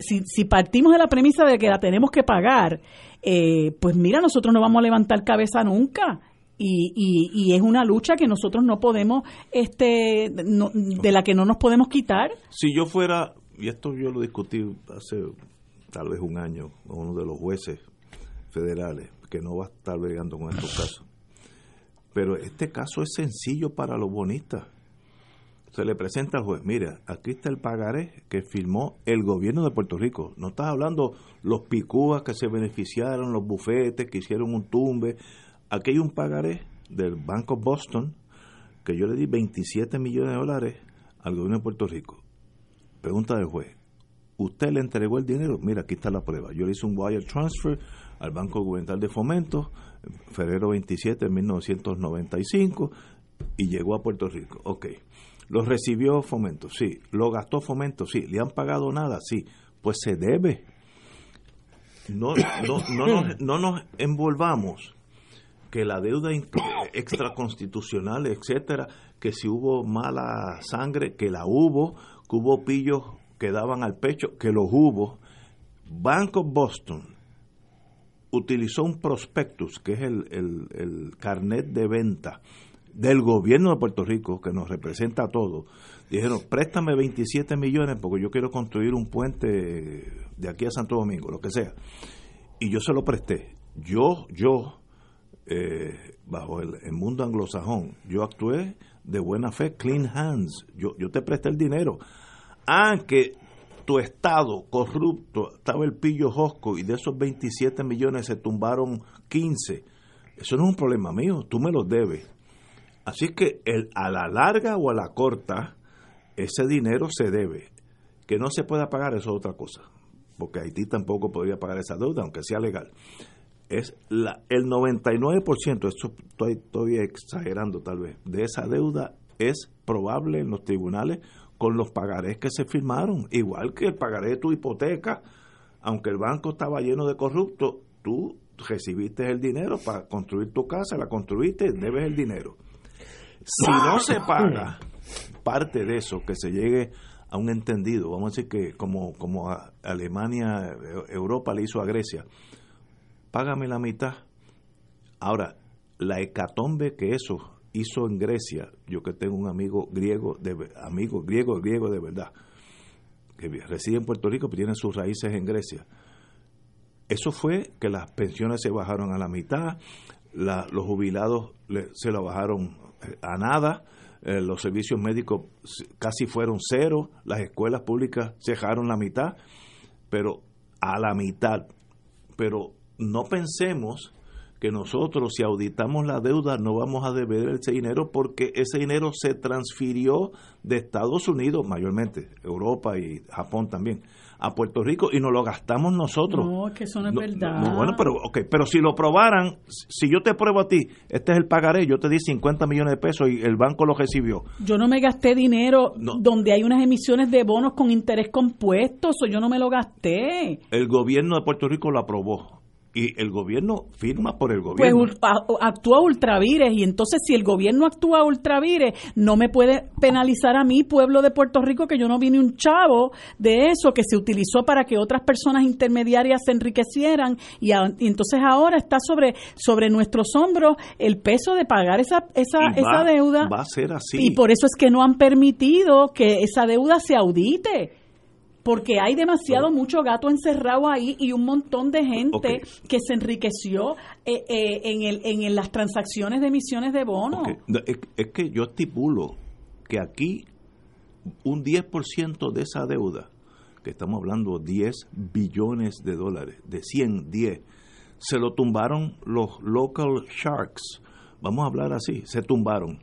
si, si partimos de la premisa de que la tenemos que pagar, eh, pues mira, nosotros no vamos a levantar cabeza nunca. Y, y, es una lucha que nosotros no podemos, este, de la que no nos podemos quitar. Si yo fuera, y esto yo lo discutí hace tal vez un año con uno de los jueces federales, que no va a estar bregando con estos casos. Pero este caso es sencillo para los bonistas se le presenta al juez, mira, aquí está el pagaré que firmó el gobierno de Puerto Rico. No estás hablando los picúas que se beneficiaron, los bufetes que hicieron un tumbe. Aquí hay un pagaré del Banco Boston que yo le di 27 millones de dólares al gobierno de Puerto Rico. Pregunta del juez, ¿usted le entregó el dinero? Mira, aquí está la prueba. Yo le hice un wire transfer al Banco Gubernamental de Fomento, febrero 27 de 1995, y llegó a Puerto Rico. Ok. ¿Lo recibió Fomento? Sí. ¿Lo gastó Fomento? Sí. ¿Le han pagado nada? Sí. Pues se debe. No, no, no, nos, no nos envolvamos que la deuda extraconstitucional, etcétera, que si hubo mala sangre, que la hubo, que hubo pillos que daban al pecho, que los hubo. Bank of Boston utilizó un prospectus, que es el, el carnet de venta del gobierno de Puerto Rico, que nos representa a todos, dijeron, préstame 27 millones porque yo quiero construir un puente de aquí a Santo Domingo, lo que sea. Y yo se lo presté. Yo, yo, eh, bajo el, mundo anglosajón, yo actué de buena fe, clean hands. Yo, yo te presté el dinero. Aunque tu estado corrupto, estaba el pillo josco y de esos 27 millones se tumbaron 15. Eso no es un problema mío, tú me los debes Así que el, a la larga o a la corta, ese dinero se debe. Que no se pueda pagar, eso es otra cosa. Porque Haití tampoco podría pagar esa deuda, aunque sea legal. Es la, el 99%, esto estoy, estoy exagerando tal vez, de esa deuda es probable en los tribunales con los pagarés que se firmaron. Igual que el pagaré de tu hipoteca, aunque el banco estaba lleno de corruptos, tú recibiste el dinero para construir tu casa, la construiste, debes el dinero. Si no se paga parte de eso, que se llegue a un entendido, vamos a decir que como, como Alemania, Europa le hizo a Grecia, págame la mitad. Ahora, la hecatombe que eso hizo en Grecia, yo que tengo un amigo griego, de, amigo griego, griego de verdad, que reside en Puerto Rico, pero tiene sus raíces en Grecia. Eso fue que las pensiones se bajaron a la mitad, los jubilados se lo bajaron a nada, eh, los servicios médicos casi fueron cero, las escuelas públicas cejaron la mitad, pero a la mitad. Pero no pensemos que nosotros si auditamos la deuda no vamos a deber ese dinero porque ese dinero se transfirió de Estados Unidos, mayormente Europa y Japón también, a Puerto Rico y nos lo gastamos nosotros. No, es que eso no es verdad. bueno, pero okay, pero si lo probaran, si yo te pruebo a ti, este es el pagaré, yo te di 50 millones de pesos y el banco lo recibió. Yo no me gasté dinero donde hay unas emisiones de bonos con interés compuesto, eso yo no me lo gasté. El gobierno de Puerto Rico lo aprobó y el gobierno firma por el gobierno. Pues actúa ultravires y entonces si el gobierno actúa ultravires no me puede penalizar a mí, pueblo de Puerto Rico, que yo no vine un chavo de eso que se utilizó para que otras personas intermediarias se enriquecieran y, entonces ahora está sobre sobre nuestros hombros el peso de pagar esa esa, esa deuda. Va a ser así. Y por eso es que no han permitido que esa deuda se audite porque hay demasiado mucho gato encerrado ahí y un montón de gente que se enriqueció eh, eh, en, el, en las transacciones de emisiones de bonos. Es, que yo estipulo que aquí un 10% de esa deuda, que estamos hablando 10 billones de dólares, de 100, 10, se lo tumbaron los local sharks, vamos a hablar así, se tumbaron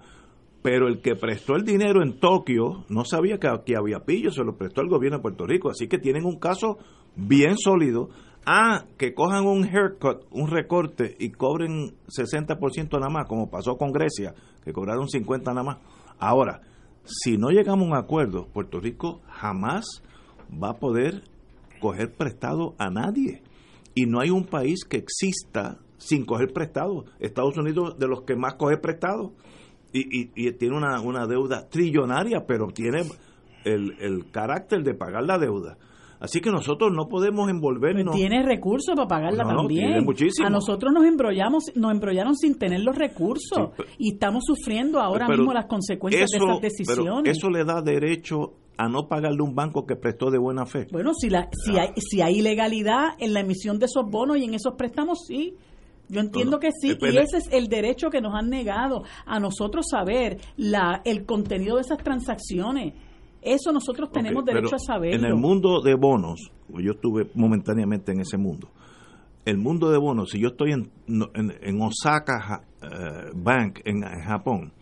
pero el que prestó el dinero en Tokio no sabía que había pillo, se lo prestó el gobierno de Puerto Rico, así que tienen un caso bien sólido. Ah, que cojan un haircut, un recorte y cobren 60% nada más, como pasó con Grecia, que cobraron 50 nada más. Ahora, si no llegamos a un acuerdo, Puerto Rico jamás va a poder coger prestado a nadie. Y no hay un país que exista sin coger prestado. Estados Unidos de los que más coge prestado y, y, tiene una, una, deuda trillonaria, pero tiene el, el, carácter de pagar la deuda. Así que nosotros no podemos envolvernos. Pues tiene recursos para pagarla también. a nosotros nos embrollamos, nos embrollaron sin tener los recursos y estamos sufriendo ahora mismo las consecuencias de esas decisiones. Pero eso le da derecho a no pagarle un banco que prestó de buena fe. Bueno, si la, si hay, si hay ilegalidad en la emisión de esos bonos y en esos préstamos, sí. Yo entiendo que sí, y ese es el derecho que nos han negado a nosotros saber la, el contenido de esas transacciones. Eso nosotros tenemos derecho a saber. En el mundo de bonos, yo estuve momentáneamente en ese mundo. El mundo de bonos, si yo estoy en, en, Osaka eh, Bank en, Japón,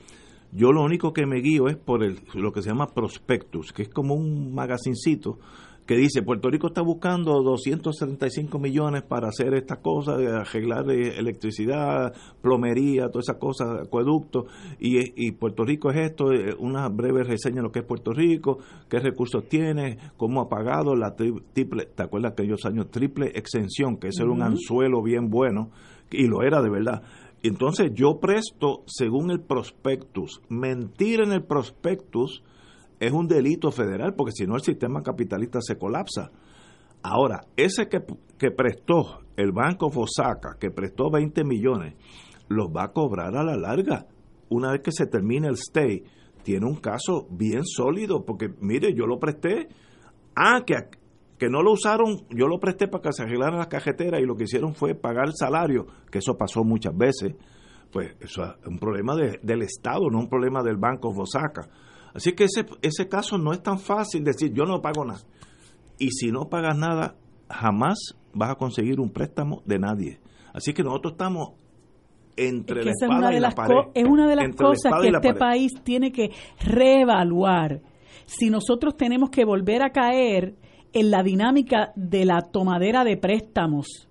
yo lo único que me guío es por el, lo que se llama prospectus, que es como un magazincito que dice Puerto Rico está buscando 275 millones para hacer estas cosas, arreglar eh, electricidad, plomería, todas esas cosas, acueductos, y, Puerto Rico es esto, eh, una breve reseña de lo que es Puerto Rico, qué recursos tiene, cómo ha pagado la triple, ¿te acuerdas aquellos años? Triple exención, que ese era un anzuelo bien bueno, y lo era de verdad. Entonces yo presto según el prospectus. Mentir en el prospectus es un delito federal, porque si no el sistema capitalista se colapsa. Ahora, ese que, que prestó el Banco Fosaca, que prestó 20 millones, los va a cobrar a la larga. Una vez que se termine el stay, tiene un caso bien sólido, porque mire, yo lo presté. Ah, que, que no lo usaron, yo lo presté para que se arreglaran las cajeteras y lo que hicieron fue pagar el salario, que eso pasó muchas veces. Pues eso es un problema del Estado, no un problema del Banco Fosaca. Así que ese, ese caso no es tan fácil decir yo no pago nada. Y si no pagas nada, jamás vas a conseguir un préstamo de nadie. Así que nosotros estamos entre la espada y la pared. Es una de las cosas que este país tiene que reevaluar. Si nosotros tenemos que volver a caer en la dinámica de la tomadera de préstamos,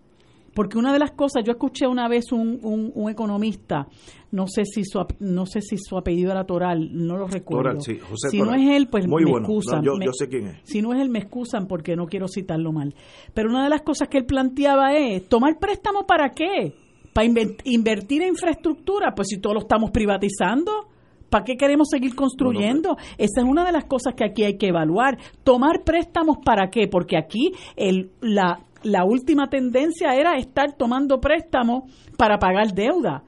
porque una de las cosas, yo escuché una vez un, un, economista, no sé si su no sé si su apellido era Toral, no lo recuerdo. si no es él, pues me excusan. yo, sé quién es. Si no es él, me excusan porque no quiero citarlo mal. Pero una de las cosas que él planteaba es, ¿tomar préstamo para qué? ¿Para invertir en infraestructura? Pues si todo lo estamos privatizando. ¿Para qué queremos seguir construyendo? Esa es una de las cosas que aquí hay que evaluar. ¿Tomar préstamos para qué? Porque aquí el, la la última tendencia era estar tomando préstamos para pagar deuda.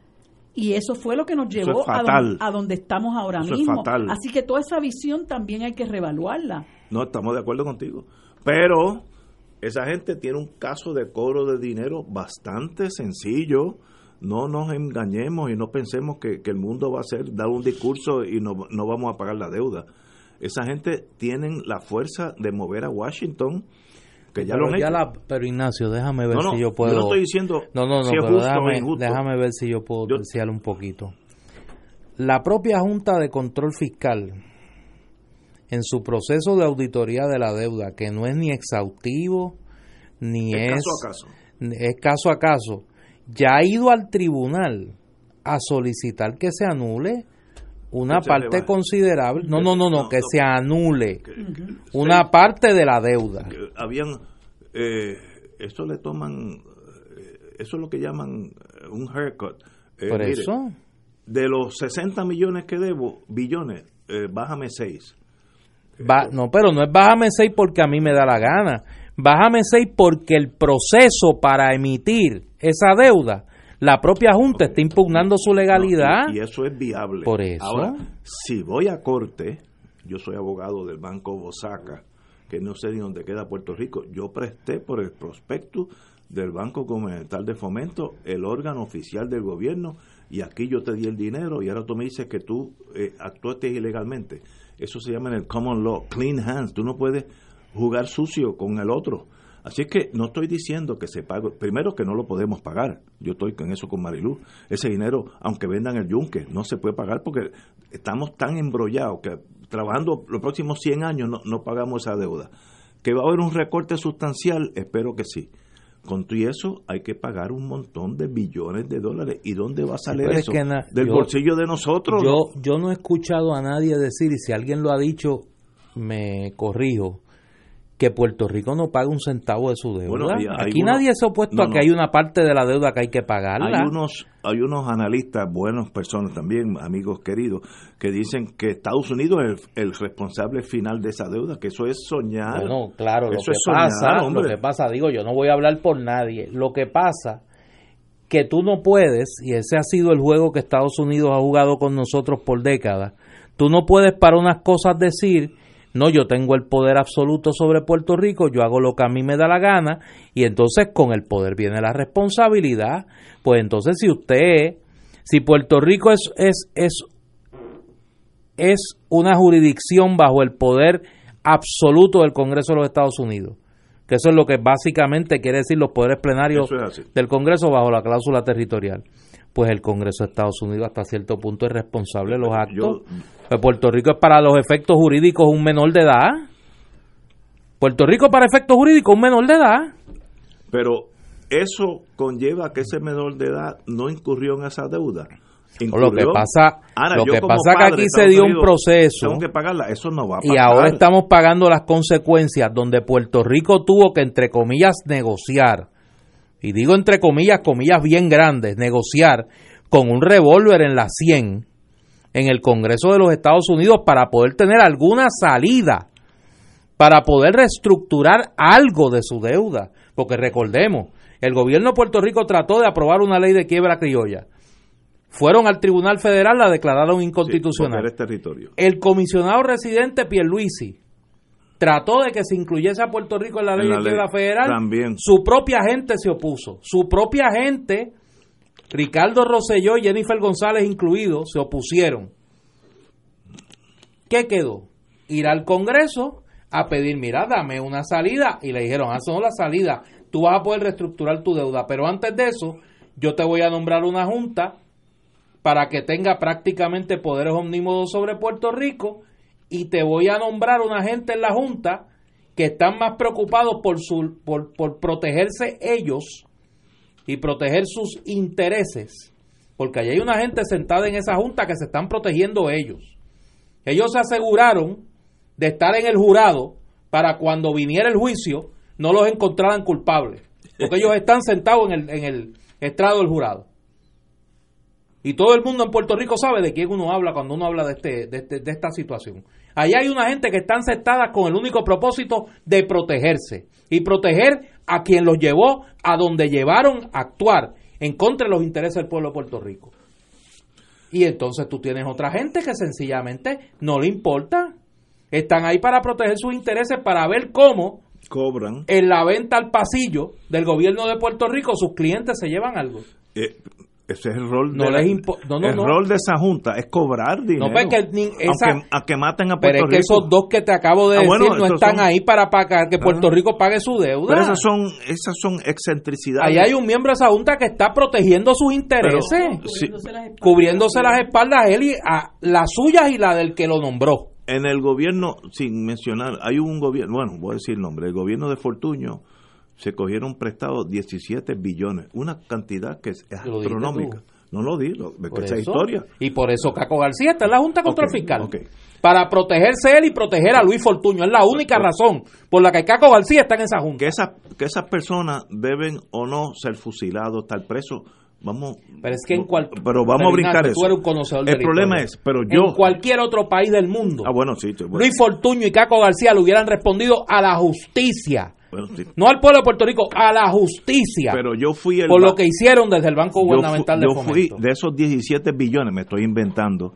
Y eso fue lo que nos llevó a, donde estamos ahora mismo. Así que toda esa visión también hay que revaluarla. No, estamos de acuerdo contigo. Pero esa gente tiene un caso de cobro de dinero bastante sencillo. No nos engañemos y no pensemos que, el mundo va a ser dar un discurso y no, no vamos a pagar la deuda. Esa gente tiene la fuerza de mover a Washington que ya lo han hecho. pero Ignacio, déjame ver si yo puedo. Yo no estoy diciendo no, no, no, si es pero justo déjame, o déjame ver si yo puedo decir un poquito. La propia Junta de Control Fiscal, en su proceso de auditoría de la deuda, que no es ni exhaustivo, ni es, caso a caso. es caso a caso, ya ha ido al tribunal a solicitar que se anule una parte considerable, no, no, no, no, que se anule una parte de la deuda. Habían, eh, eso le toman, eh, eso es lo que llaman un haircut. Eh, Por eso. De los 60 millones que debo, billones, bájame 6. no, pero no es bájame 6 porque a mí me da la gana. Bájame 6 porque el proceso para emitir esa deuda la propia Junta está impugnando su legalidad. y, eso es viable. Por eso. Ahora, si voy a corte, yo soy abogado del Banco Bosaca, que no sé ni dónde queda Puerto Rico, yo presté por el prospecto del Banco Comunitario de Fomento, el órgano oficial del gobierno, y aquí yo te di el dinero y ahora tú me dices que tú eh, actuaste ilegalmente. Eso se llama en el common law, clean hands. Tú no puedes jugar sucio con el otro. Así es que no estoy diciendo que se pague, primero que no lo podemos pagar, yo estoy con eso con Marilú, ese dinero, aunque vendan el yunque, no se puede pagar porque estamos tan embrollados que trabajando los próximos 100 años no, no pagamos esa deuda. ¿Que va a haber un recorte sustancial? Espero que sí. Con todo eso hay que pagar un montón de billones de dólares. ¿Y dónde va a salir eso? Del bolsillo de nosotros. Yo, yo no he escuchado a nadie decir, y si alguien lo ha dicho, me corrijo, que Puerto Rico no paga un centavo de su deuda. Aquí nadie se ha opuesto a que hay una parte de la deuda que hay que pagarla. Hay unos, hay unos analistas, buenas personas también, amigos queridos, que dicen que Estados Unidos es el, responsable final de esa deuda, que eso es soñar. Bueno, claro, lo que pasa, lo que pasa, digo, yo no voy a hablar por nadie. Lo que pasa que tú no puedes, y ese ha sido el juego que Estados Unidos ha jugado con nosotros por décadas, tú no puedes para unas cosas decir no, yo tengo el poder absoluto sobre Puerto Rico, yo hago lo que a mí me da la gana y entonces con el poder viene la responsabilidad. Pues entonces si usted, si Puerto Rico es, es, es, es una jurisdicción bajo el poder absoluto del Congreso de los Estados Unidos, que eso es lo que básicamente quiere decir los poderes plenarios del Congreso bajo la cláusula territorial pues el Congreso de Estados Unidos hasta cierto punto es responsable de los actos. Pues Puerto Rico es para los efectos jurídicos un menor de edad. Puerto Rico para efectos jurídicos un menor de edad. Pero eso conlleva que ese menor de edad no incurrió en esa deuda. lo que pasa, lo que pasa que aquí se dio un proceso. Tengo que pagarla, eso no va a Y ahora estamos pagando las consecuencias donde Puerto Rico tuvo que entre comillas negociar y digo entre comillas, comillas bien grandes, negociar con un revólver en la 100 en el Congreso de los Estados Unidos para poder tener alguna salida, para poder reestructurar algo de su deuda. Porque recordemos, el gobierno de Puerto Rico trató de aprobar una ley de quiebra criolla. Fueron al Tribunal Federal, la declararon inconstitucional. territorio. El comisionado residente Pierluisi trató de que se incluyese a Puerto Rico en la ley de quiebra federal. También. Su propia gente se opuso. Su propia gente, Ricardo Rosselló y Jennifer González incluidos, se opusieron. ¿Qué quedó? Ir al Congreso a pedir, mira, dame una salida. Y le dijeron, ah, no la salida. Tú vas a poder reestructurar tu deuda. Pero antes de eso, yo te voy a nombrar una junta para que tenga prácticamente poderes omnímodos sobre Puerto Rico y te voy a nombrar una gente en la Junta que están más preocupados por, su, por, por protegerse ellos y proteger sus intereses, porque allí hay una gente sentada en esa Junta que se están protegiendo ellos. Ellos se aseguraron de estar en el jurado para cuando viniera el juicio no los encontraran culpables, porque ellos están sentados en el, en el estrado del jurado. Y todo el mundo en Puerto Rico sabe de quién uno habla cuando uno habla de, este, de, este, de esta situación. Allá hay una gente que están sentada con el único propósito de protegerse y proteger a quien los llevó a donde llevaron a actuar en contra de los intereses del pueblo de Puerto Rico. Y entonces tú tienes otra gente que sencillamente no le importa. Están ahí para proteger sus intereses, para ver cómo cobran en la venta al pasillo del gobierno de Puerto Rico sus clientes se llevan algo. Eh, Ese es el rol, no de, les la- no, no, el no. rol de esa junta, es cobrar dinero. No, pues que ni- esa- aunque, aunque maten a Puerto Pero es que Rico. esos dos que te acabo de Ah, decir bueno, no están son- ahí para pagar que Puerto Ah. Rico pague su deuda. Pero esas son, esas son excentricidades. Ahí hay un miembro de esa junta que está protegiendo sus intereses, Pero, sí, cubriéndose las espaldas él y a las suyas y la del que lo nombró. en el gobierno, sin mencionar, hay un gobierno, bueno, voy a decir el nombre, el gobierno de Fortuño se cogieron prestados 17 billones, una cantidad que es Lo astronómica. No lo digo, es que esa historia. Y por eso Caco García está en la Junta Contra el Fiscal. Para protegerse él y proteger a Luis Fortuño. Es la única razón por la que Caco García está en esa Junta. Que esas, que esas personas deben o no ser fusilados, estar presos. Vamos, Pero es que en cual- pero vamos a brincar eso. tú eres un conocedor de el problema historia. es, pero yo, En cualquier otro país del mundo, ah, bueno, sí, sí, bueno, Luis Fortuño y Caco García le hubieran respondido a la justicia. Sí. No al pueblo de Puerto Rico, a la justicia. pero yo fui el por lo que hicieron desde el Banco yo Gubernamental de yo fui Fomento. de esos 17 billones, me estoy inventando.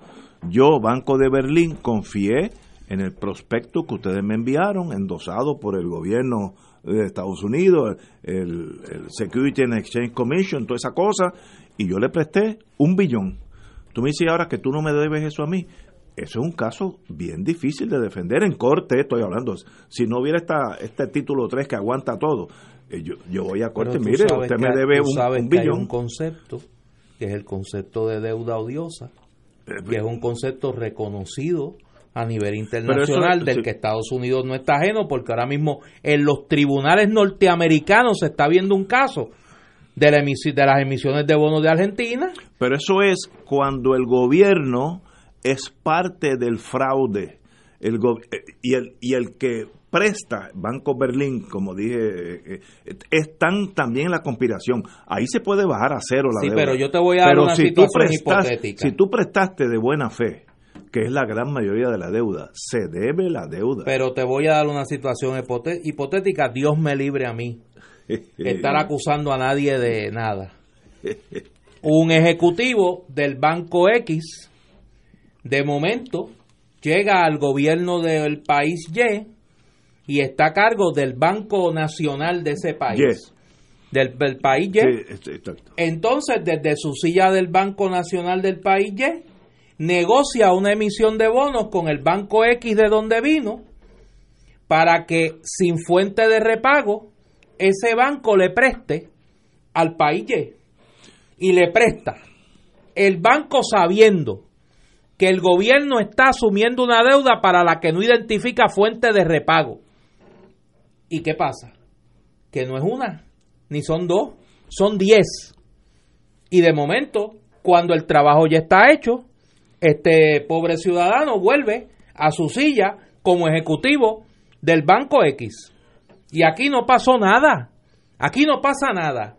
Yo, Banco de Berlín, confié en el prospecto que ustedes me enviaron, endosado por el gobierno de Estados Unidos, el, el Security and Exchange Commission, toda esa cosa, y yo le presté un billón. Tú me dices ahora que tú no me debes eso a mí. Eso es un caso bien difícil de defender en corte, estoy hablando. Si no hubiera esta, este título 3 que aguanta todo, eh, yo, yo voy a corte, mire, usted me debe tú un, sabes un que hay un concepto, que es el concepto de deuda odiosa, que es un concepto reconocido a nivel internacional eso- del sí. que Estados Unidos no está ajeno, porque ahora mismo en los tribunales norteamericanos se está viendo un caso de, la de las emisiones de bonos de Argentina. Pero eso es cuando el gobierno es parte del fraude. El eh, y, el, y el que presta, Banco Berlín, como dije, eh, eh, están también en la conspiración. Ahí se puede bajar a cero la Sí, deuda. pero yo te voy a dar una si situación prestas- hipotética. Si tú prestaste de buena fe, que es la gran mayoría de la deuda, se debe la deuda. Pero te voy a dar una situación hipotética, Dios me libre a mí, estar acusando a nadie de nada. Un ejecutivo del Banco X, de momento, llega al gobierno del país Y y está a cargo del Banco Nacional de ese país. Yes. Del, del país Y. Sí, es- exacto. Entonces, desde su silla del Banco Nacional del país Y, negocia una emisión de bonos con el Banco X de donde vino para que sin fuente de repago ese banco le preste al país Y. Y le presta. El banco sabiendo que el gobierno está asumiendo una deuda para la que no identifica fuente de repago. ¿Y qué pasa? Que no es una, ni son dos, son diez. Y de momento, cuando el trabajo ya está hecho, este pobre ciudadano vuelve a su silla como ejecutivo del Banco X. Y aquí no pasó nada. Aquí no pasa nada.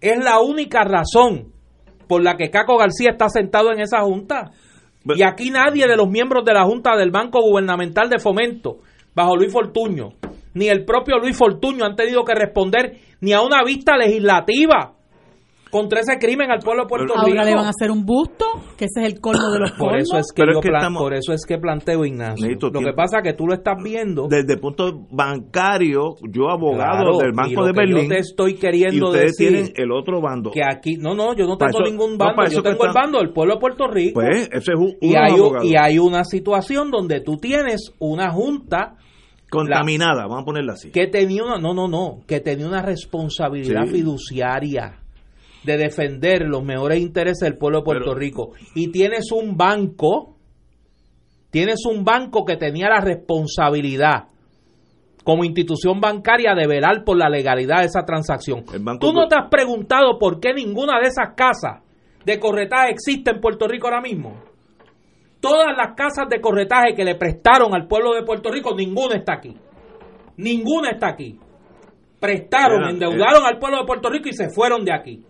Es la única razón por la que Caco García está sentado en esa junta. Y aquí nadie de los miembros de la Junta del Banco Gubernamental de Fomento, bajo Luis Fortuño, ni el propio Luis Fortuño han tenido que responder ni a una vista legislativa contra ese crimen al pueblo de Puerto Rico. Ahora le van a hacer un busto, que ese es el colmo de los Por eso es que, yo es que plan- estamos- por eso es que planteo Ignacio. Necesito Lo que pasa es que tú lo estás viendo Desde el punto bancario, yo abogado Claro, del y Banco lo de que yo Berlín, te estoy queriendo y ustedes decir tienen el otro bando. que aquí no no yo no tengo eso- ningún bando yo tengo el bando del pueblo de Puerto Rico Pues ese es un, y hay, abogado. y hay una situación donde tú tienes una junta contaminada, vamos a ponerla así. que tenía una no no no que tenía una responsabilidad Sí. fiduciaria de defender los mejores intereses del pueblo de Puerto Pero- Rico y tienes un banco tienes un banco que tenía la responsabilidad como institución bancaria de velar por la legalidad de esa transacción. ¿Tú no te has preguntado por qué ninguna de esas casas de corretaje existe en Puerto Rico ahora mismo? Todas las casas de corretaje que le prestaron al pueblo de Puerto Rico, ninguna está aquí. Ninguna está aquí. Prestaron, Mira, endeudaron al pueblo de Puerto Rico y se fueron de aquí.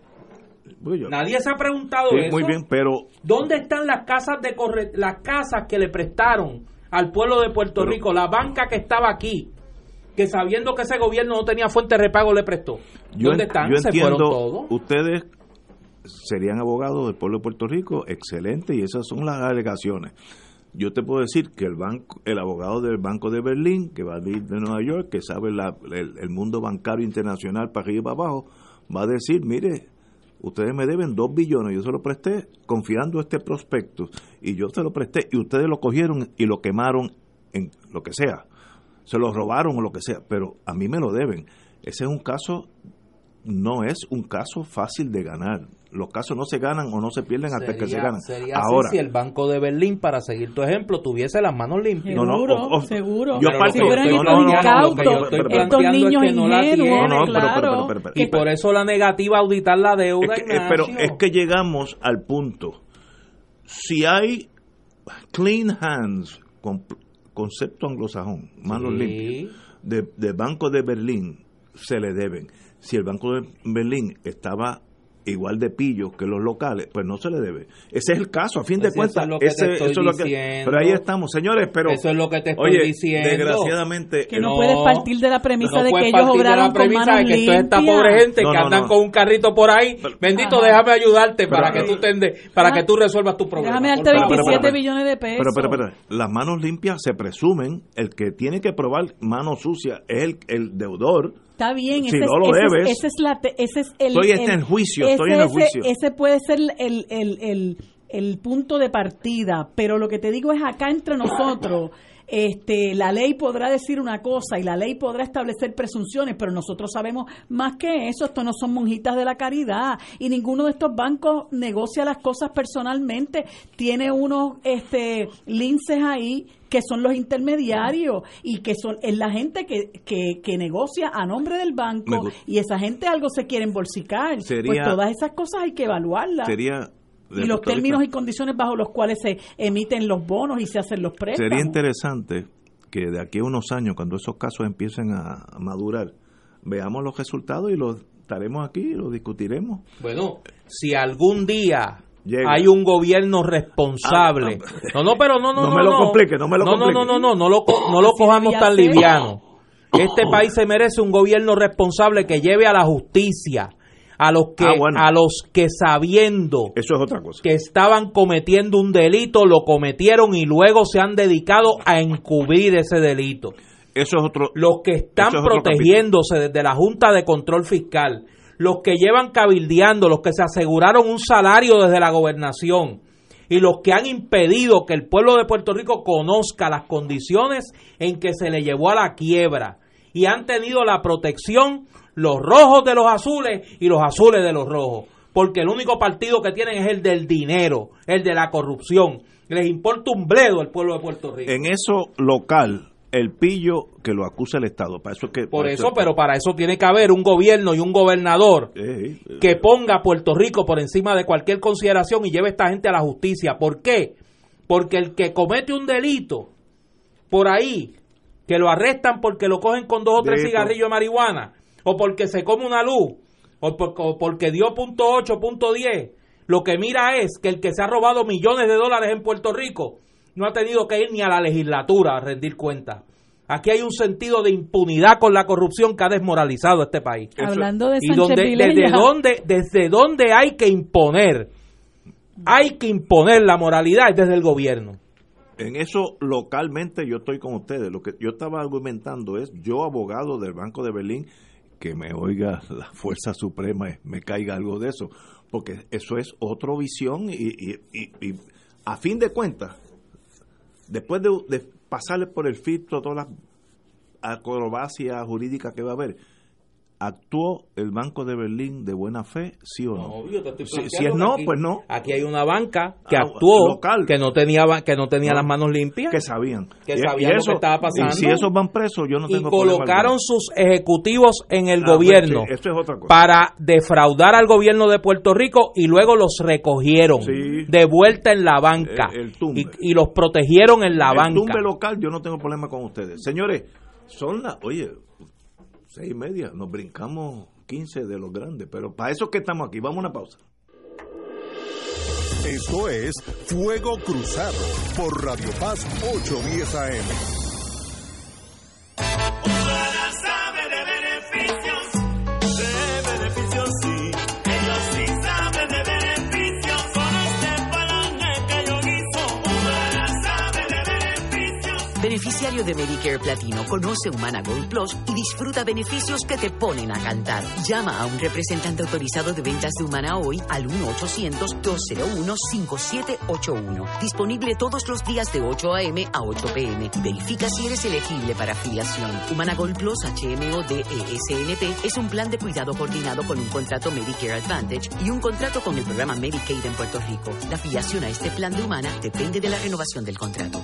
Yo- Nadie se ha preguntado Sí, eso. muy bien, pero ¿Dónde están las casas de corre- las casas que le prestaron al pueblo de Puerto Pero- Rico? La banca que estaba aquí, que sabiendo que ese gobierno no tenía fuente de repago le prestó. ¿Dónde están? yo se fueron entiendo, todos. ustedes serían abogados del pueblo de Puerto Rico, excelente, y esas son las alegaciones. Yo te puedo decir que el banco, el abogado del Banco de Berlín, que va a ir de Nueva York, que sabe la- el, el mundo bancario internacional para arriba y para abajo, va a decir, mire, ustedes me deben dos billones, yo se lo presté confiando este prospecto y yo se lo presté y ustedes lo cogieron y lo quemaron en lo que sea, se lo robaron o lo que sea, pero a mí me lo deben. Ese es un caso, no es un caso fácil de ganar los casos no se ganan o no se pierden hasta que se ganan. Sería Ahora, así si el Banco de Berlín, para seguir tu ejemplo, tuviese las manos limpias. Seguro, no, seguro. Yo parto, no, no, no, que yo estoy planteando es que no la tienen, claro. Y por eso la negativa a auditar la deuda, es que, Pero es que llegamos al punto, si hay clean hands, concepto anglosajón, manos limpias, de, de Banco de Berlín, se le deben. Si el Banco de Berlín estaba igual de pillo que los locales, pues no se le debe. Ese es el caso, a fin de pues cuentas. Eso es lo que, pero ahí estamos, señores, pero... Eso es lo que te estoy oye, diciendo. desgraciadamente... Que no, puedes partir de la premisa de que ellos obraron con manos de que esta pobre gente que andan con un carrito por ahí, bendito, déjame ayudarte para que tú tendes, para que tú resuelvas tu problema. Déjame darte 27 billones de pesos. Pero, pero, pero, las manos limpias se presumen, el que tiene que probar manos sucias es el, el deudor, Está bien, ese, no lo ese, debes, ese, es la, ese es el... Estoy en el juicio, estoy en el juicio. Ese puede ser el, el, el, el punto de partida, pero lo que te digo es acá entre nosotros este, la ley podrá decir una cosa y la ley podrá establecer presunciones, pero nosotros sabemos más que eso, esto no son monjitas de la caridad y ninguno de estos bancos negocia las cosas personalmente, tiene unos este, linces ahí que son los intermediarios y que son es la gente que, que, negocia a nombre del banco y esa gente algo se quiere embolsicar. pues todas esas cosas hay que evaluarlas. Sería y los términos y condiciones bajo los cuales se emiten los bonos y se hacen los préstamos. Sería interesante que de aquí a unos años, cuando esos casos empiecen a, madurar, veamos los resultados y los estaremos aquí y los discutiremos. Bueno, si algún día hay un gobierno responsable. Ah, no, no, pero no, no, no. me lo complique, no me lo no, No, no, no, no, no lo, no lo cojamos tan liviano. Este país se merece un gobierno responsable que lleve a la justicia a los que ah, a los que sabiendo eso es otra cosa. que estaban cometiendo un delito lo cometieron y luego se han dedicado a encubrir ese delito. Eso es otro los que están protegiéndose desde la Junta de Control Fiscal los que llevan cabildeando los que se aseguraron un salario desde la gobernación y los que han impedido que el pueblo de Puerto Rico conozca las condiciones en que se le llevó a la quiebra y han tenido la protección los rojos de los azules y los azules de los rojos. Porque el único partido que tienen es el del dinero, el de la corrupción. Les importa un bledo el pueblo de Puerto Rico. En eso local, el pillo que lo acusa el Estado. Para eso que, Por eso, pero para eso tiene que haber un gobierno y un gobernador que ponga a Puerto Rico por encima de cualquier consideración y lleve a esta gente a la justicia. ¿Por qué? Porque el que comete un delito por ahí, que lo arrestan porque lo cogen con dos o tres cigarrillos de marihuana, o porque se come una luz, o, porque dio punto 8, punto 10, lo que mira es que el que se ha robado millones de dólares en Puerto Rico no ha tenido que ir ni a la legislatura a rendir cuenta. Aquí hay un sentido de impunidad con la corrupción que ha desmoralizado este país. Hablando de y donde, desde dónde desde dónde hay que imponer hay que imponer la moralidad desde el gobierno. En eso localmente yo estoy con ustedes. Lo que yo estaba argumentando es yo abogado del Banco de Berlín que me oiga la Fuerza Suprema, me caiga algo de eso, porque eso es otra visión y, y, a fin de cuentas, después de, de pasarle por el filtro todas las acrobacias jurídicas que va a haber, ¿Actuó el Banco de Berlín de buena fe, sí o no? si, es no, pues no. Aquí hay una banca que ah, actuó, que no tenía que no tenía las manos limpias. Que sabían. Que sabían lo que estaba pasando. Y si esos van presos, yo no tengo Y colocaron sus ejecutivos en el ah, gobierno para defraudar al gobierno de Puerto Rico y luego los recogieron de vuelta en la banca. y, los protegieron en la banca. El tumbe local, yo no tengo problema con ustedes. Señores, son las... Oye, seis y media, nos brincamos 15 de los grandes, pero para eso que estamos aquí, vamos a una pausa. Esto es Fuego Cruzado por Radio Paz 810 AM. Beneficiario de Medicare Platino, conoce Humana Gold Plus y disfruta beneficios que te ponen a cantar. Llama a un representante autorizado de ventas de Humana hoy al 1-800-201-5781. Disponible todos los días de 8 a.m. a 8 p.m. Verifica si eres elegible para afiliación. Humana Gold Plus HMO DESNP es un plan de cuidado coordinado con un contrato Medicare Advantage y un contrato con el programa Medicaid en Puerto Rico. La afiliación a este plan de Humana depende de la renovación del contrato.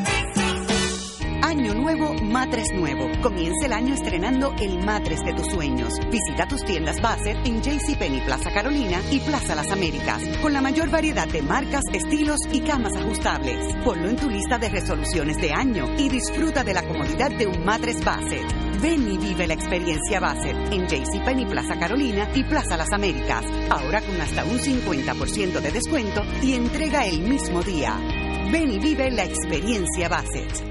Año nuevo, matres nuevo. Comienza el año estrenando el matres de tus sueños. Visita tus tiendas Bassett en JCPenney Plaza Carolina y Plaza Las Américas, con la mayor variedad de marcas, estilos y camas ajustables. Ponlo en tu lista de resoluciones de año y disfruta de la comodidad de un matres Bassett. Ven y vive la experiencia Bassett en JCPenney Plaza Carolina y Plaza Las Américas. Ahora con hasta un 50% de descuento y entrega el mismo día. Ven y vive la experiencia Bassett.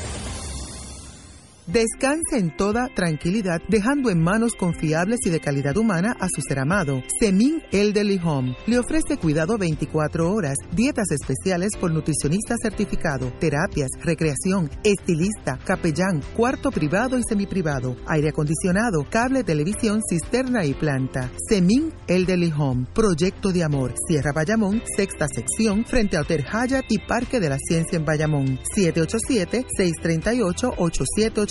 Descansa en toda tranquilidad, dejando en manos confiables y de calidad humana a su ser amado. Semin Elderly Home le ofrece cuidado 24 horas, dietas especiales por nutricionista certificado, terapias, recreación, estilista, capellán, cuarto privado y semiprivado, aire acondicionado, cable, televisión, cisterna y planta. Semin Elderly Home, proyecto de amor, Sierra Bayamón, sexta sección, frente a Hotel Hyatt y Parque de la Ciencia en Bayamón. 787 638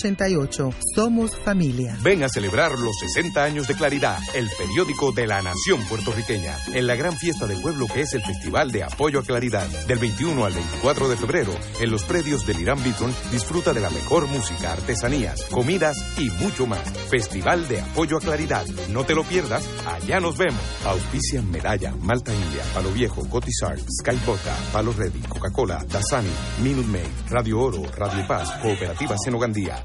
8780 somos familia. Ven a celebrar los 60 años de Claridad, el periódico de la nación puertorriqueña, en la gran fiesta del pueblo que es el Festival de Apoyo a Claridad. Del 21 al 24 de febrero, en los predios del Irán Bithorn, disfruta de la mejor música, artesanías, comidas y mucho más. Festival de Apoyo a Claridad. No te lo pierdas, allá nos vemos. Auspician Medalla, Malta India, Palo Viejo, Cotizar, Sky Vodka, Palo Ready, Coca-Cola, Dasani, Minute Maid, Radio Oro, Radio Paz, Cooperativa Senogandía,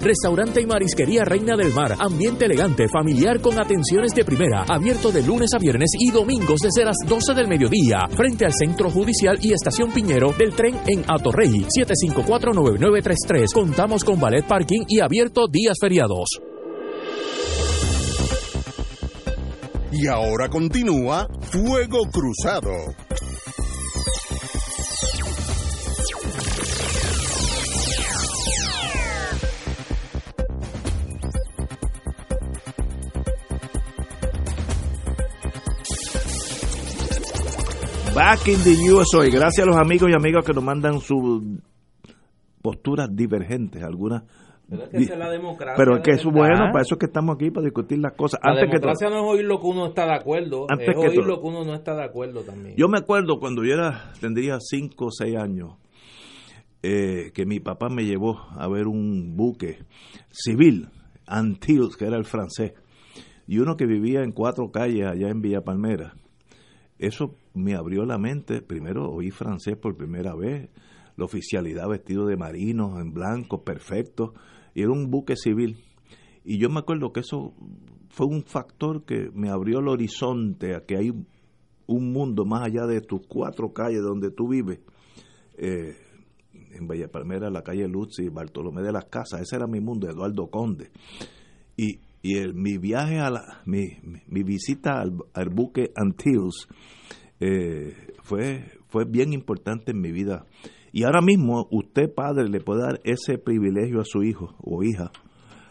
Restaurante y marisquería Reina del Mar, ambiente elegante, familiar con atenciones de primera, abierto de lunes a viernes y domingos desde las 12 del mediodía, frente al Centro Judicial y Estación Piñero del tren en Atorrey, 754-9933. Contamos con ballet parking y abierto días feriados. Y ahora continúa Fuego Cruzado. Back in the USA. Gracias a los amigos y amigas que nos mandan sus posturas divergentes, algunas. Pero es que esa es la democracia. Pero es que es bueno, para eso es que estamos aquí, para discutir las cosas. La Antes que democracia no es oír lo que uno está de acuerdo, Antes es que oír lo que uno no está de acuerdo también. Yo me acuerdo cuando yo era, tendría 5 o 6 años, eh, que mi papá me llevó a ver un buque civil, Antilles, que era el francés, y uno que vivía en cuatro calles allá en Villa Palmera. Eso me abrió la mente. Primero oí francés por primera vez, la oficialidad vestido de marinos, en blanco, perfecto, y era un buque civil. Y yo me acuerdo que eso fue un factor que me abrió el horizonte a que hay un mundo más allá de tus cuatro calles donde tú vives. Eh, en Villa Palmera, la calle Luz y Bartolomé de las Casas, ese era mi mundo, Eduardo Conde. Y, y el, mi viaje a la, mi- mi visita al, al buque Antilles eh, fue, fue bien importante en mi vida. Y ahora mismo usted, padre, le puede dar ese privilegio a su hijo o hija,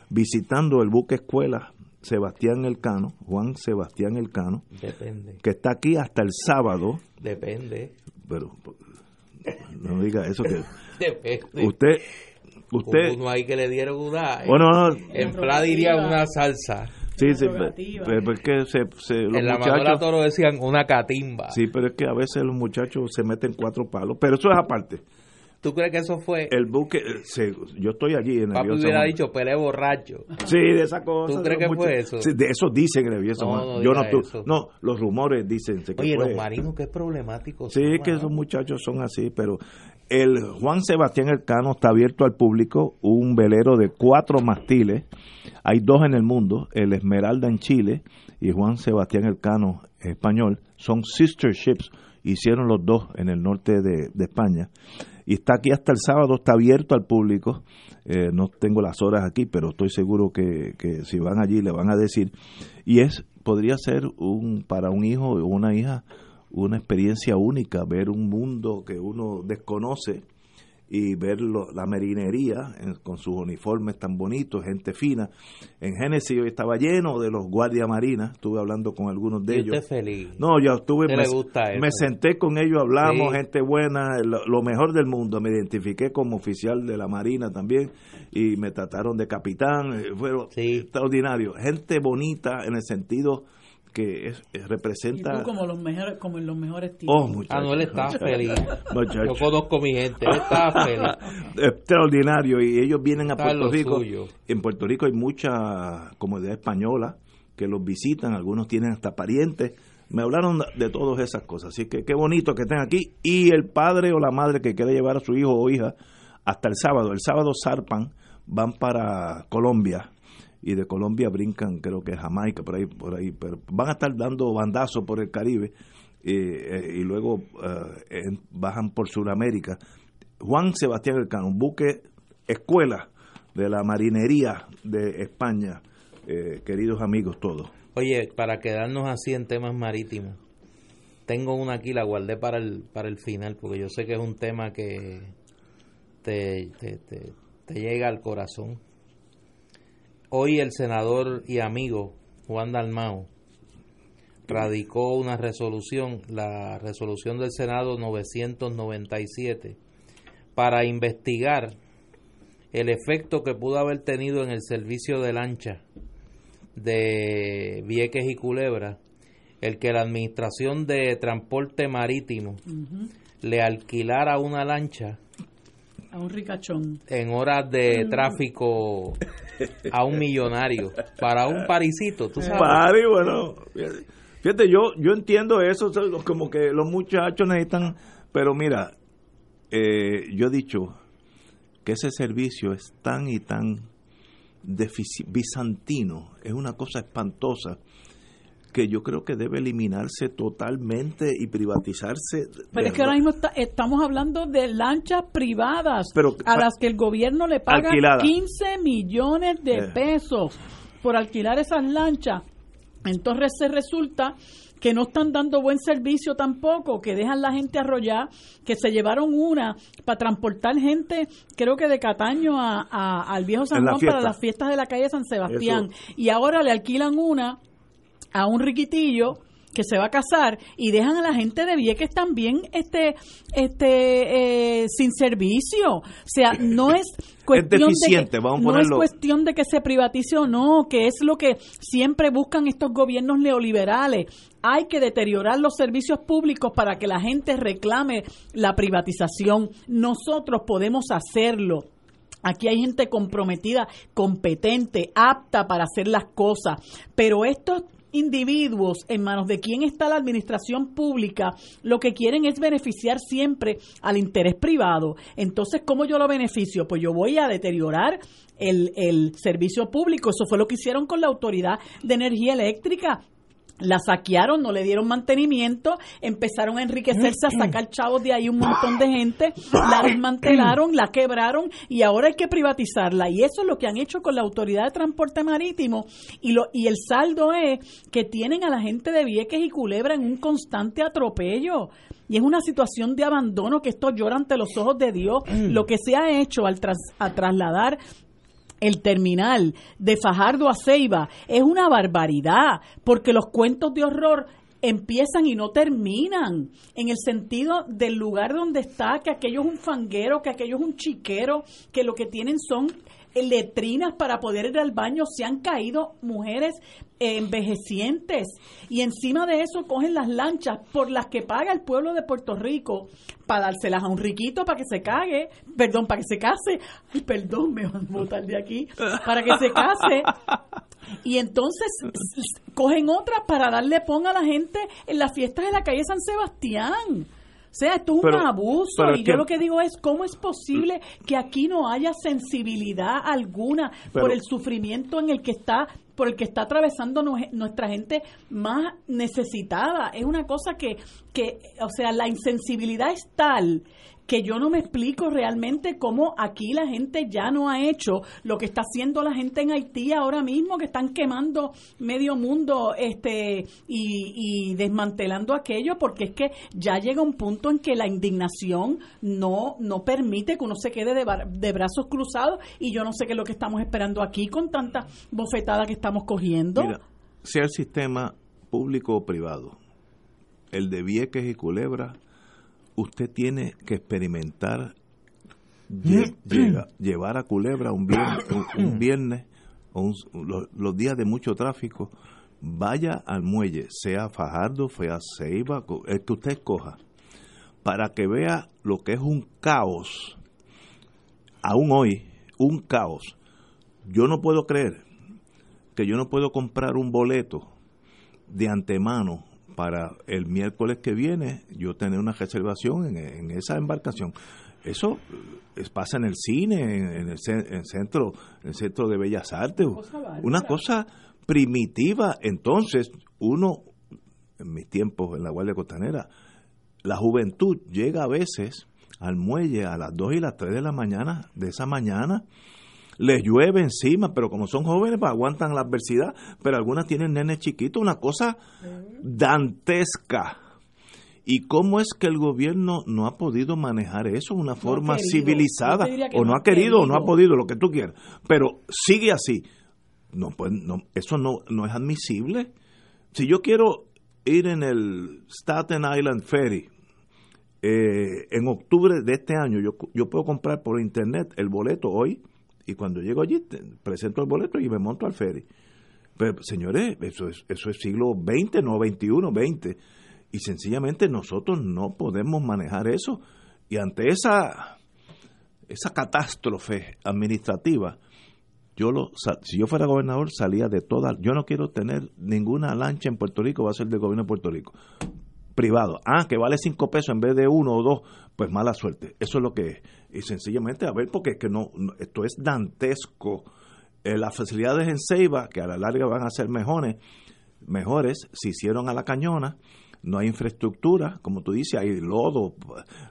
visitando el buque escuela Sebastián Elcano, Juan Sebastián Elcano, Depende. que está aquí hasta el sábado, Depende. pero no diga eso que Depende. usted usted Uno ahí que le dieron una. Bueno, no. En diría una salsa. Sí, sí, pero, pero es que se, se- los en la muchachos Toro decían una catimba. sí, pero es que a veces los muchachos se meten cuatro palos, pero eso es aparte. ¿Tú crees que eso fue? El buque, eh, yo estoy allí en el Papi hubiera dicho pele borracho. Sí, de esa cosa. ¿Tú crees que fue eso? de eso dicen en el no, no, yo no, tú, no, los rumores dicen que Oye, los marinos, qué problemático. Sí, que esos muchachos son así, pero el Juan Sebastián Elcano está abierto al público, un velero de cuatro mastiles. Hay dos en el mundo, el Esmeralda en Chile y Juan Sebastián Elcano español. Son sister ships, hicieron los dos en el norte de España y está aquí hasta el sábado, está abierto al público. Eh, no tengo las horas aquí, pero estoy seguro que, que, si van allí le van a decir. Y es podría ser un para un hijo o una hija una experiencia única, ver un mundo que uno desconoce y ver la marinería con sus uniformes tan bonitos, gente fina. En Génesis yo estaba lleno de los guardias marinas, estuve hablando con algunos de ellos. feliz? No, yo estuve, me, senté con ellos, hablamos, gente buena, lo, mejor del mundo. Me identifiqué como oficial de la marina también y me trataron de capitán, eh, fue extraordinario. Gente bonita en el sentido que es, representa como los mejores como en los mejores tiempos. Oh, ah, no, él está feliz. Yo conozco mi gente, él está feliz. Extraordinario y ellos vienen a Puerto Rico. En Puerto Rico hay mucha comunidad española que los visitan, algunos tienen hasta parientes. Me hablaron de todas esas cosas, así que qué bonito que estén aquí y el padre o la madre que quiere llevar a su hijo o hija hasta el sábado. El sábado zarpan, van para Colombia y de Colombia brincan, creo que Jamaica, por ahí, por ahí, pero van a estar dando bandazos por el Caribe eh, y luego eh, bajan por Sudamérica. Juan Sebastián Elcano, un buque escuela de la marinería de España, eh, queridos amigos todos. Oye, para quedarnos así en temas marítimos, tengo una aquí, la guardé para el, para el final, porque yo sé que es un tema que te, te, te llega al corazón Hoy el senador y amigo Juan Dalmao radicó una resolución, la resolución del Senado 997, para investigar el efecto que pudo haber tenido en el servicio de lancha de Vieques y Culebra, el que la Administración de Transporte Marítimo le alquilara una lancha a un ricachón. En horas de tráfico a un millonario. Para un parisito, tú sabes. Pari, bueno. Fíjate, yo, yo entiendo eso, como que los muchachos necesitan. Pero mira, eh, yo he dicho que ese servicio es tan y tan bizantino, es una cosa espantosa que yo creo que debe eliminarse totalmente y privatizarse. Pero es que ahora mismo estamos hablando de lanchas privadas a las que el gobierno le paga 15 millones de eh. pesos por alquilar esas lanchas. Entonces se resulta que no están dando buen servicio tampoco, que dejan la gente arrollar, que se llevaron una para transportar gente, creo que de Cataño a, al viejo San Juan para las fiestas de la calle San Sebastián, y ahora le alquilan una a un riquitillo que se va a casar y dejan a la gente de Vieques también este este eh, sin servicio. O sea no es cuestión de que, no es cuestión de que se privatice o no que es lo que siempre buscan estos gobiernos neoliberales. Hay que deteriorar los servicios públicos para que la gente reclame la privatización. Nosotros podemos hacerlo. Aquí hay gente comprometida, competente, apta para hacer las cosas, pero estos individuos en manos de quien está la administración pública, lo que quieren es beneficiar siempre al interés privado. Entonces, ¿cómo yo lo beneficio? Pues yo voy a deteriorar el, el servicio público. Eso fue lo que hicieron con la Autoridad de Energía Eléctrica la saquearon, no le dieron mantenimiento, empezaron a enriquecerse, a sacar chavos de ahí un montón de gente, la desmantelaron, la quebraron y ahora hay que privatizarla. Y eso es lo que han hecho con la Autoridad de Transporte Marítimo y, lo, y el saldo es que tienen a la gente de Vieques y Culebra en un constante atropello. Y es una situación de abandono que esto llora ante los ojos de Dios. Lo que se ha hecho al tras, a trasladar el terminal de Fajardo a Ceiba es una barbaridad, porque los cuentos de horror empiezan y no terminan, en el sentido del lugar donde está, que aquello es un fanguero, que aquello es un chiquero, que lo que tienen son letrinas para poder ir al baño, se han caído mujeres envejecientes y encima de eso cogen las lanchas por las que paga el pueblo de Puerto Rico para dárselas a un riquito para que se cague, perdón, para que se case, ay, perdón, me van a botar de aquí, para que se case. Y entonces cogen otras para darle pon a la gente en las fiestas de la calle San Sebastián. O sea, esto es un abuso. Y yo lo que digo es, ¿cómo es posible que aquí no haya sensibilidad alguna por el sufrimiento en el que está por el que está atravesando nuestra gente más necesitada. Es una cosa que, que, o sea, la insensibilidad es tal que yo no me explico realmente cómo aquí la gente ya no ha hecho lo que está haciendo la gente en Haití ahora mismo, que están quemando medio mundo este y, desmantelando aquello, porque es que ya llega un punto en que la indignación no, no permite que uno se quede de, de brazos cruzados y yo no sé qué es lo que estamos esperando aquí con tanta bofetada que estamos cogiendo. Mira, sea el sistema público o privado, el de Vieques y Culebra, usted tiene que experimentar llevar a Culebra un viernes, un, viernes o los, días de mucho tráfico, vaya al muelle, sea Fajardo, sea Ceiba, el que usted escoja, para que vea lo que es un caos, aún hoy, un caos. Yo no puedo creer que yo no puedo comprar un boleto de antemano para el miércoles que viene yo tener una reservación en, esa embarcación. Eso es, pasa en el cine, en, el, centro, en el centro de Bellas Artes, una cosa primitiva. Entonces, uno, en mis tiempos en la Guardia Costanera, la juventud llega a veces al muelle a las 2 y las 3 de la mañana, de esa mañana, les llueve encima, pero como son jóvenes, pues aguantan la adversidad, pero algunas tienen nenes chiquitos, una cosa dantesca. ¿Y cómo es que el gobierno no ha podido manejar eso de una forma civilizada? o no, ha querido, o no ha podido, lo que tú quieras. Pero sigue así. No, pues, no, eso no, no es admisible. Si yo quiero ir en el Staten Island Ferry eh, en octubre de este año, yo, yo puedo comprar por internet el boleto hoy y cuando llego allí, presento el boleto y me monto al ferry. Pero, señores, eso es, eso es siglo XX, no XXI, XX. Y sencillamente nosotros no podemos manejar eso. Y ante esa, esa catástrofe administrativa, yo lo, si yo fuera gobernador salía de todas, yo no quiero tener ninguna lancha en Puerto Rico, va a ser del gobierno de Puerto Rico privado. Ah, que vale cinco pesos en vez de uno o dos, pues mala suerte. Eso es lo que es. Y sencillamente, a ver, porque es que no, esto es dantesco. Eh, las facilidades en Ceiba, que a la larga van a ser mejores, mejores, se hicieron a la cañona. No hay infraestructura, como tú dices, hay lodo,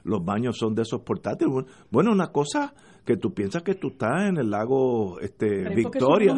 los baños son de esos portátiles. Bueno, una cosa que tú piensas que tú estás en el lago este Victoria.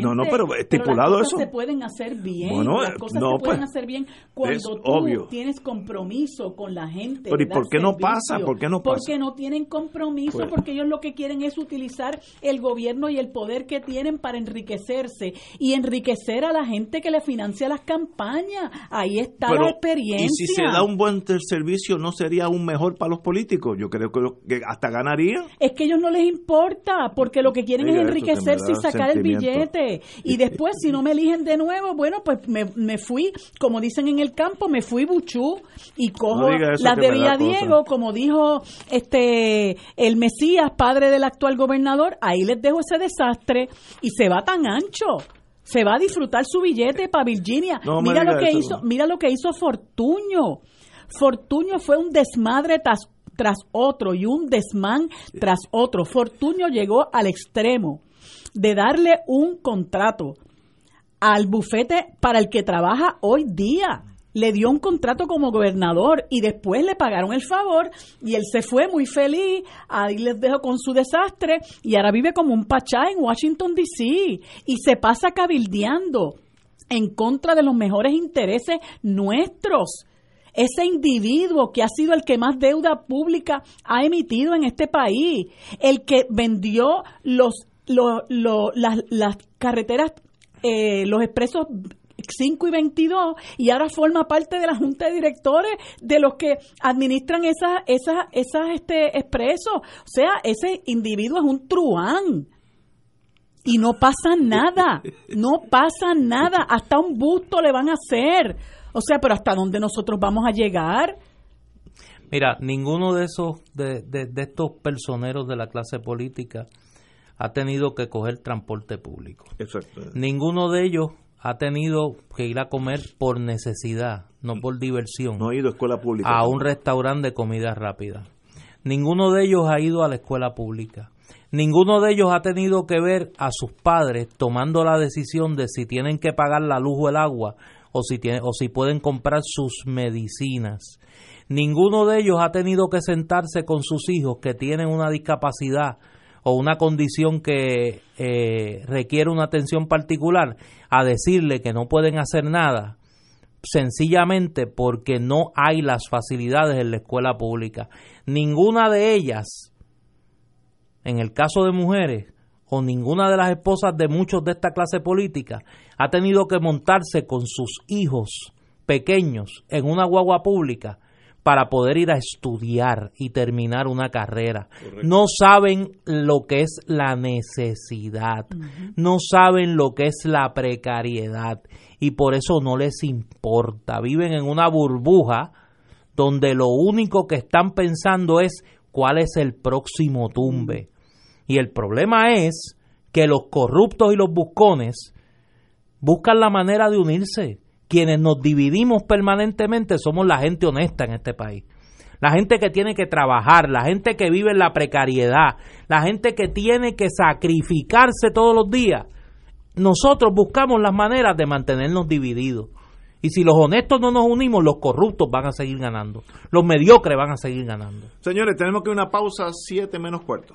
No, no, pero estipulado las cosas se pueden hacer bien. las cosas se pueden hacer bien cuando tú tienes compromiso con la gente. Pero ¿y por qué no pasa? ¿Por qué no pasa? Porque no tienen compromiso, pues porque ellos lo que quieren es utilizar el gobierno y el poder que tienen para enriquecerse y enriquecer a la gente que le financia las campañas. Ahí está la experiencia. Y si se da un buen servicio, ¿no sería aún mejor para los políticos? Yo creo que, hasta ganarían que ellos no les importa, porque lo que quieren es enriquecerse y sacar el billete. Y después, si no me eligen de nuevo, bueno, pues me, fui, como dicen en el campo, me fui buchú y cojo las de Diego, como dijo este el Mesías, padre del actual gobernador, ahí les dejo ese desastre y se va tan ancho se va a disfrutar su billete para Virginia. mira lo que hizo, mira lo que hizo Fortuño. Fortuño fue un desmadre tras otro y un desmán tras otro. Fortunio llegó al extremo de darle un contrato al bufete para el que trabaja hoy día. Le dio un contrato como gobernador y después le pagaron el favor y él se fue muy feliz, ahí les dejó con su desastre y ahora vive como un pachá en Washington, D.C. y se pasa cabildeando en contra de los mejores intereses nuestros ese individuo que ha sido el que más deuda pública ha emitido en este país, el que vendió los, las, carreteras, eh, los expresos 5 y 22 y ahora forma parte de la junta de directores de los que administran esas esas esas este expresos. O sea ese individuo es un truán. Y no pasa nada, no pasa nada, hasta un busto le van a hacer. O sea, pero ¿hasta dónde nosotros vamos a llegar? Mira, ninguno de esos, de, de, estos personeros de la clase política ha tenido que coger transporte público. Exacto. Ninguno de ellos ha tenido que ir a comer por necesidad, no por diversión. No ha ido a escuela pública. A un restaurante de comida rápida. Ninguno de ellos ha ido a la escuela pública. Ninguno de ellos ha tenido que ver a sus padres tomando la decisión de si tienen que pagar la luz o el agua o si, o si pueden comprar sus medicinas. Ninguno de ellos ha tenido que sentarse con sus hijos que tienen una discapacidad o una condición que eh, requiere una atención particular a decirle que no pueden hacer nada sencillamente porque no hay las facilidades en la escuela pública. Ninguna de ellas, en el caso de mujeres, o ninguna de las esposas de muchos de esta clase política, ha tenido que montarse con sus hijos pequeños en una guagua pública para poder ir a estudiar y terminar una carrera. No saben lo que es la necesidad, no saben lo que es la precariedad y por eso no les importa. Viven en una burbuja donde lo único que están pensando es cuál es el próximo tumbe. Y el problema es que los corruptos y los buscones buscan la manera de unirse quienes nos dividimos permanentemente somos la gente honesta en este país. La gente que tiene que trabajar, la gente que vive en la precariedad, la gente que tiene que sacrificarse todos los días. Nosotros buscamos las maneras de mantenernos divididos. Y si los honestos no nos unimos, los corruptos van a seguir ganando. Los mediocres van a seguir ganando. Señores, tenemos que una pausa siete menos cuarto.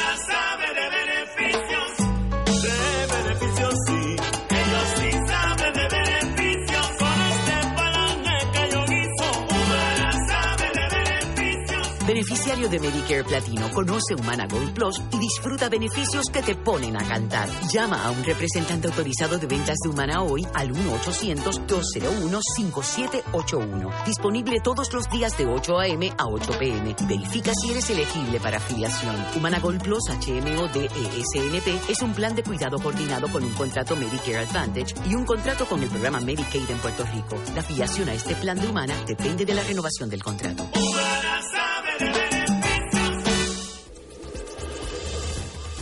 Sabe de Beneficiario de Medicare Platino, conoce Humana Gold Plus y disfruta beneficios que te ponen a cantar. Llama a un representante autorizado de ventas de Humana hoy al 1-800-201-5781. Disponible todos los días de 8 a.m. a 8 p.m. Verifica si eres elegible para afiliación. Humana Gold Plus HMO DESNP es un plan de cuidado coordinado con un contrato Medicare Advantage y un contrato con el programa Medicaid en Puerto Rico. La afiliación a este plan de Humana depende de la renovación del contrato.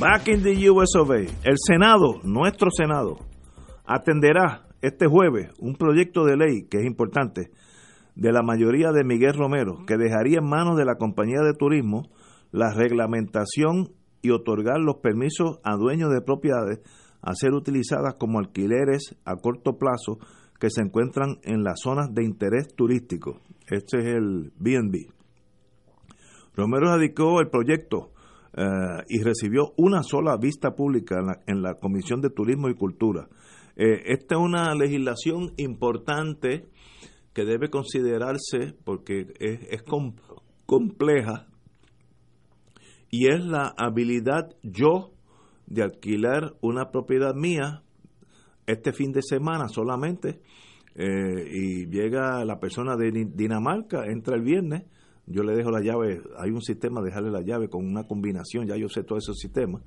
Back in the US. El Senado, nuestro Senado, atenderá este jueves un proyecto de ley que es importante de la mayoría de Miguel Romero, que dejaría en manos de la compañía de turismo la reglamentación y otorgar los permisos a dueños de propiedades a ser utilizadas como alquileres a corto plazo que se encuentran en las zonas de interés turístico. Este es el BNB. Romero radicó el proyecto eh, y recibió una sola vista pública en la, Comisión de Turismo y Cultura. Eh, esta es una legislación importante que debe considerarse porque es, es com- compleja y es la habilidad yo de alquilar una propiedad mía este fin de semana solamente eh, y llega la persona de Dinamarca, entra el viernes, yo le dejo la llave, hay un sistema de dejarle la llave con una combinación, ya yo sé todo ese sistema,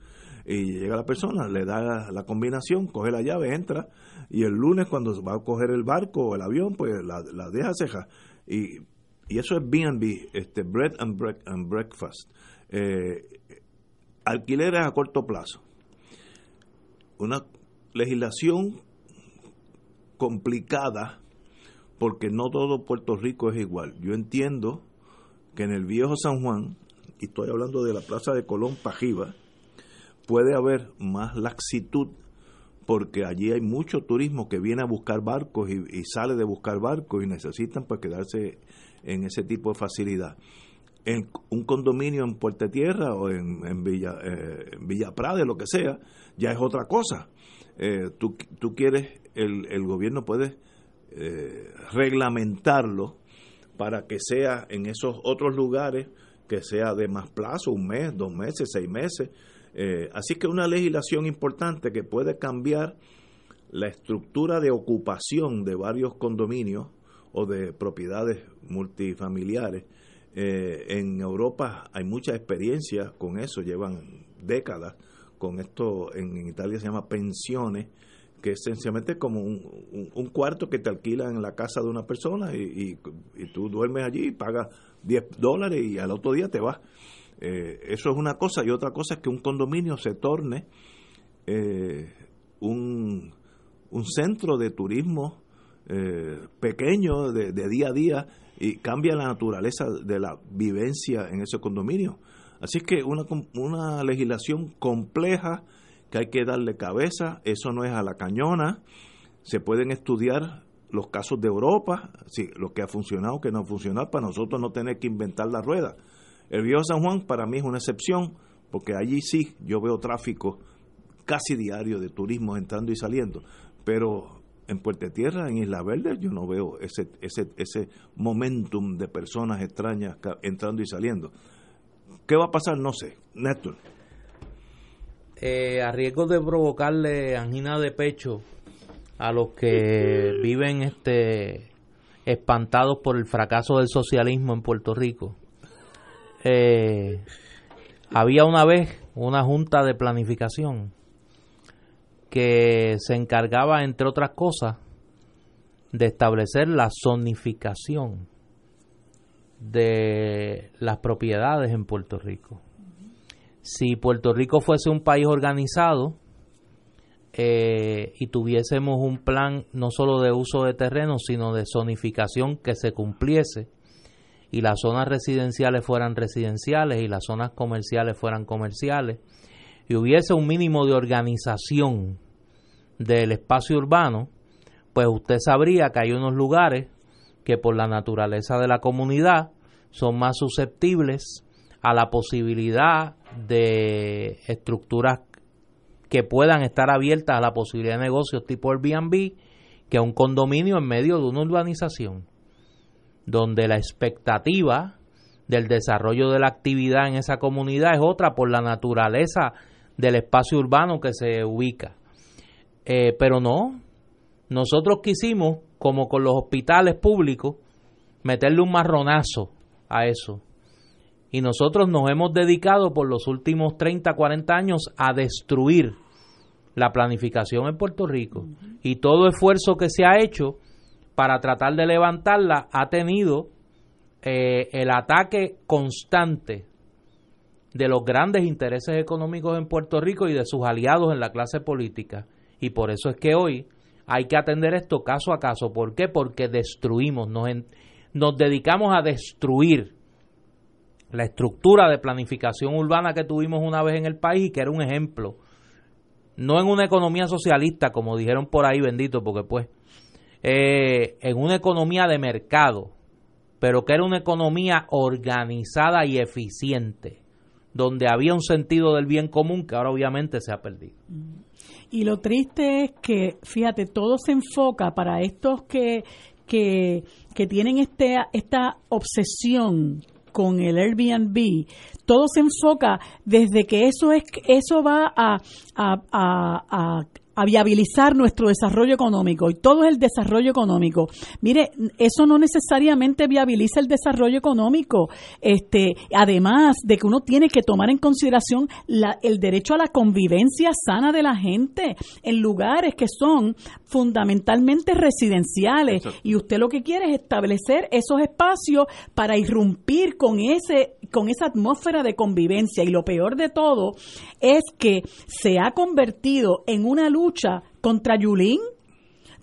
y llega la persona, le da la, combinación, coge la llave, entra, y el lunes cuando va a coger el barco o el avión, pues la, la deja ceja. Y, y eso es B&B, este, Bread and, break, and Breakfast. Eh, alquileres a corto plazo. Una legislación complicada porque no todo Puerto Rico es igual. Yo entiendo que en el viejo San Juan, y estoy hablando de la Plaza de Colón Pajiva, puede haber más laxitud porque allí hay mucho turismo que viene a buscar barcos y, sale de buscar barcos y necesitan pues quedarse en ese tipo de facilidad. En un condominio en Puerto Tierra o en, Villa, eh, Villa Prade, lo que sea, ya es otra cosa. Eh, tú, tú quieres, el, el gobierno puede eh, reglamentarlo para que sea en esos otros lugares que sea de más plazo, un mes, dos meses, seis meses. Eh, así que una legislación importante que puede cambiar la estructura de ocupación de varios condominios o de propiedades multifamiliares. Eh, en Europa hay mucha experiencia con eso, llevan décadas con esto, en, en Italia se llama pensiones, que es sencillamente como un, cuarto que te alquilan en la casa de una persona y, y- tú duermes allí y pagas 10 dólares y al otro día te vas. Eh, eso es una cosa y otra cosa es que un condominio se torne eh, un, centro de turismo eh, pequeño de, de día a día y cambia la naturaleza de la vivencia en ese condominio. Así que una legislación compleja que hay que darle cabeza, eso no es a la cañona, se pueden estudiar los casos de Europa, sí, lo que ha funcionado, que no ha funcionado, para nosotros no tener que inventar la rueda. El viejo San Juan para mí es una excepción, porque allí sí yo veo tráfico casi diario de turismo entrando y saliendo, pero en Puerto Tierra, en Isla Verde, yo no veo ese, ese, ese momentum de personas extrañas entrando y saliendo. ¿Qué va a pasar? No sé. Néstor. Eh, a riesgo de provocarle angina de pecho a los que viven este espantados por el fracaso del socialismo en Puerto Rico. Eh, había una vez una junta de planificación que se encargaba, entre otras cosas, de establecer la zonificación de las propiedades en Puerto Rico si Puerto Rico fuese un país organizado eh, y tuviésemos un plan no solo de uso de terreno, sino de zonificación que se cumpliese y las zonas residenciales fueran residenciales y las zonas comerciales fueran comerciales y hubiese un mínimo de organización del espacio urbano, pues usted sabría que hay unos lugares que por la naturaleza de la comunidad son más susceptibles a la posibilidad de estructuras que puedan estar abiertas a la posibilidad de negocios tipo Airbnb que un condominio en medio de una urbanización donde la expectativa del desarrollo de la actividad en esa comunidad es otra por la naturaleza del espacio urbano que se ubica. Eh, pero no, nosotros quisimos, como con los hospitales públicos, meterle un marronazo a eso. Y nosotros nos hemos dedicado por los últimos 30, 40 años a destruir la planificación en Puerto Rico. Y todo esfuerzo que se ha hecho para tratar de levantarla ha tenido eh, el ataque constante de los grandes intereses económicos en Puerto Rico y de sus aliados en la clase política. Y por eso es que hoy hay que atender esto caso a caso. ¿Por qué? Porque destruimos, nos, en- nos dedicamos a destruir la estructura de planificación urbana que tuvimos una vez en el país y que era un ejemplo. No en una economía socialista, como dijeron por ahí, bendito, porque pues, eh, en una economía de mercado, pero que era una economía organizada y eficiente, donde había un sentido del bien común que ahora obviamente se ha perdido. Y lo triste es que, fíjate, todo se enfoca para estos que, que, que tienen este, esta obsesión con el Airbnb, todo se enfoca desde que eso es eso va a, a, a, a viabilizar nuestro desarrollo económico y todo es el desarrollo económico. Mire, eso no necesariamente viabiliza el desarrollo económico. Este, además de que uno tiene que tomar en consideración la, el derecho a la convivencia sana de la gente en lugares que son fundamentalmente residenciales y usted lo que quiere es establecer esos espacios para irrumpir con ese con esa atmósfera de convivencia y lo peor de todo es que se ha convertido en una contra Yulín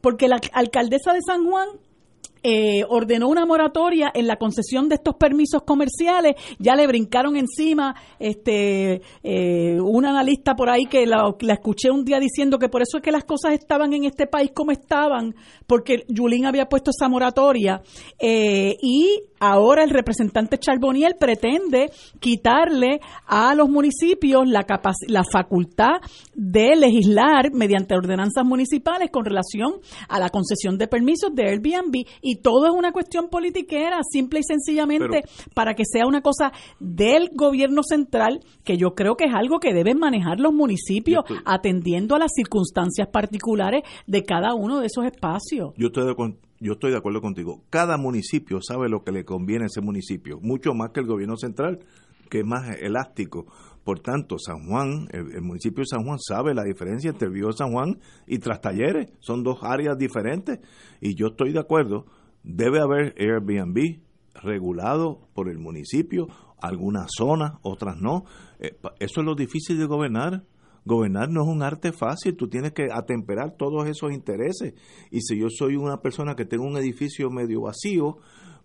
porque la alcaldesa de San Juan eh, ordenó una moratoria en la concesión de estos permisos comerciales, ya le brincaron encima este eh, una analista por ahí que la, la, escuché un día diciendo que por eso es que las cosas estaban en este país como estaban, porque Yulín había puesto esa moratoria. Eh, y ahora el representante Charboniel pretende quitarle a los municipios la, la facultad de legislar mediante ordenanzas municipales con relación a la concesión de permisos de Airbnb y todo es una cuestión politiquera, simple y sencillamente Pero, para que sea una cosa del gobierno central, que yo creo que es algo que deben manejar los municipios atendiendo a las circunstancias particulares de cada uno de esos espacios. Yo estoy de yo estoy de acuerdo contigo. Cada municipio sabe lo que le conviene a ese municipio, mucho más que el gobierno central, que es más elástico. Por tanto, San Juan, el, municipio de San Juan sabe la diferencia entre el de San Juan y Trastalleres. Son dos áreas diferentes. Y yo estoy de acuerdo, debe haber Airbnb regulado por el municipio, algunas zonas, otras no. Eh, eso es lo difícil de gobernar gobernar no es un arte fácil, tú tienes que atemperar todos esos intereses. Y si yo soy una persona que tengo un edificio medio vacío,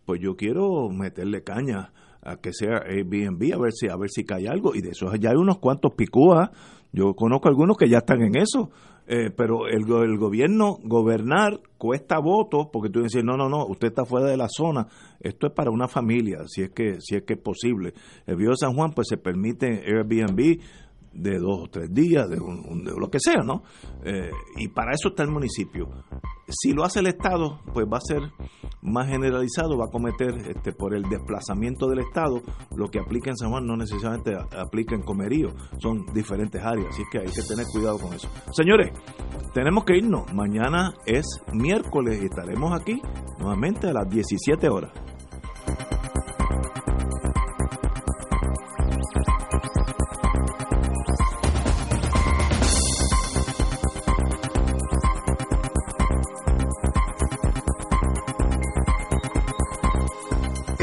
pues yo quiero meterle caña a que sea Airbnb a ver si a ver si cae algo. Y de eso ya hay unos cuantos picúas. Yo conozco algunos que ya están en eso. Eh, pero el, gobierno gobernar cuesta votos porque tú dices no no no usted está fuera de la zona. Esto es para una familia si es que si es que es posible. El Río de San Juan pues se permite Airbnb de dos o tres días, de, un, de lo que sea, ¿no? Eh, y para eso está el municipio. Si lo hace el Estado, pues va a ser más generalizado, va a cometer este, por el desplazamiento del Estado, lo que aplica en San Juan no necesariamente aplica en Comerío, son diferentes áreas, así que hay que tener cuidado con eso. Señores, tenemos que irnos, mañana es miércoles y estaremos aquí nuevamente a las 17 horas.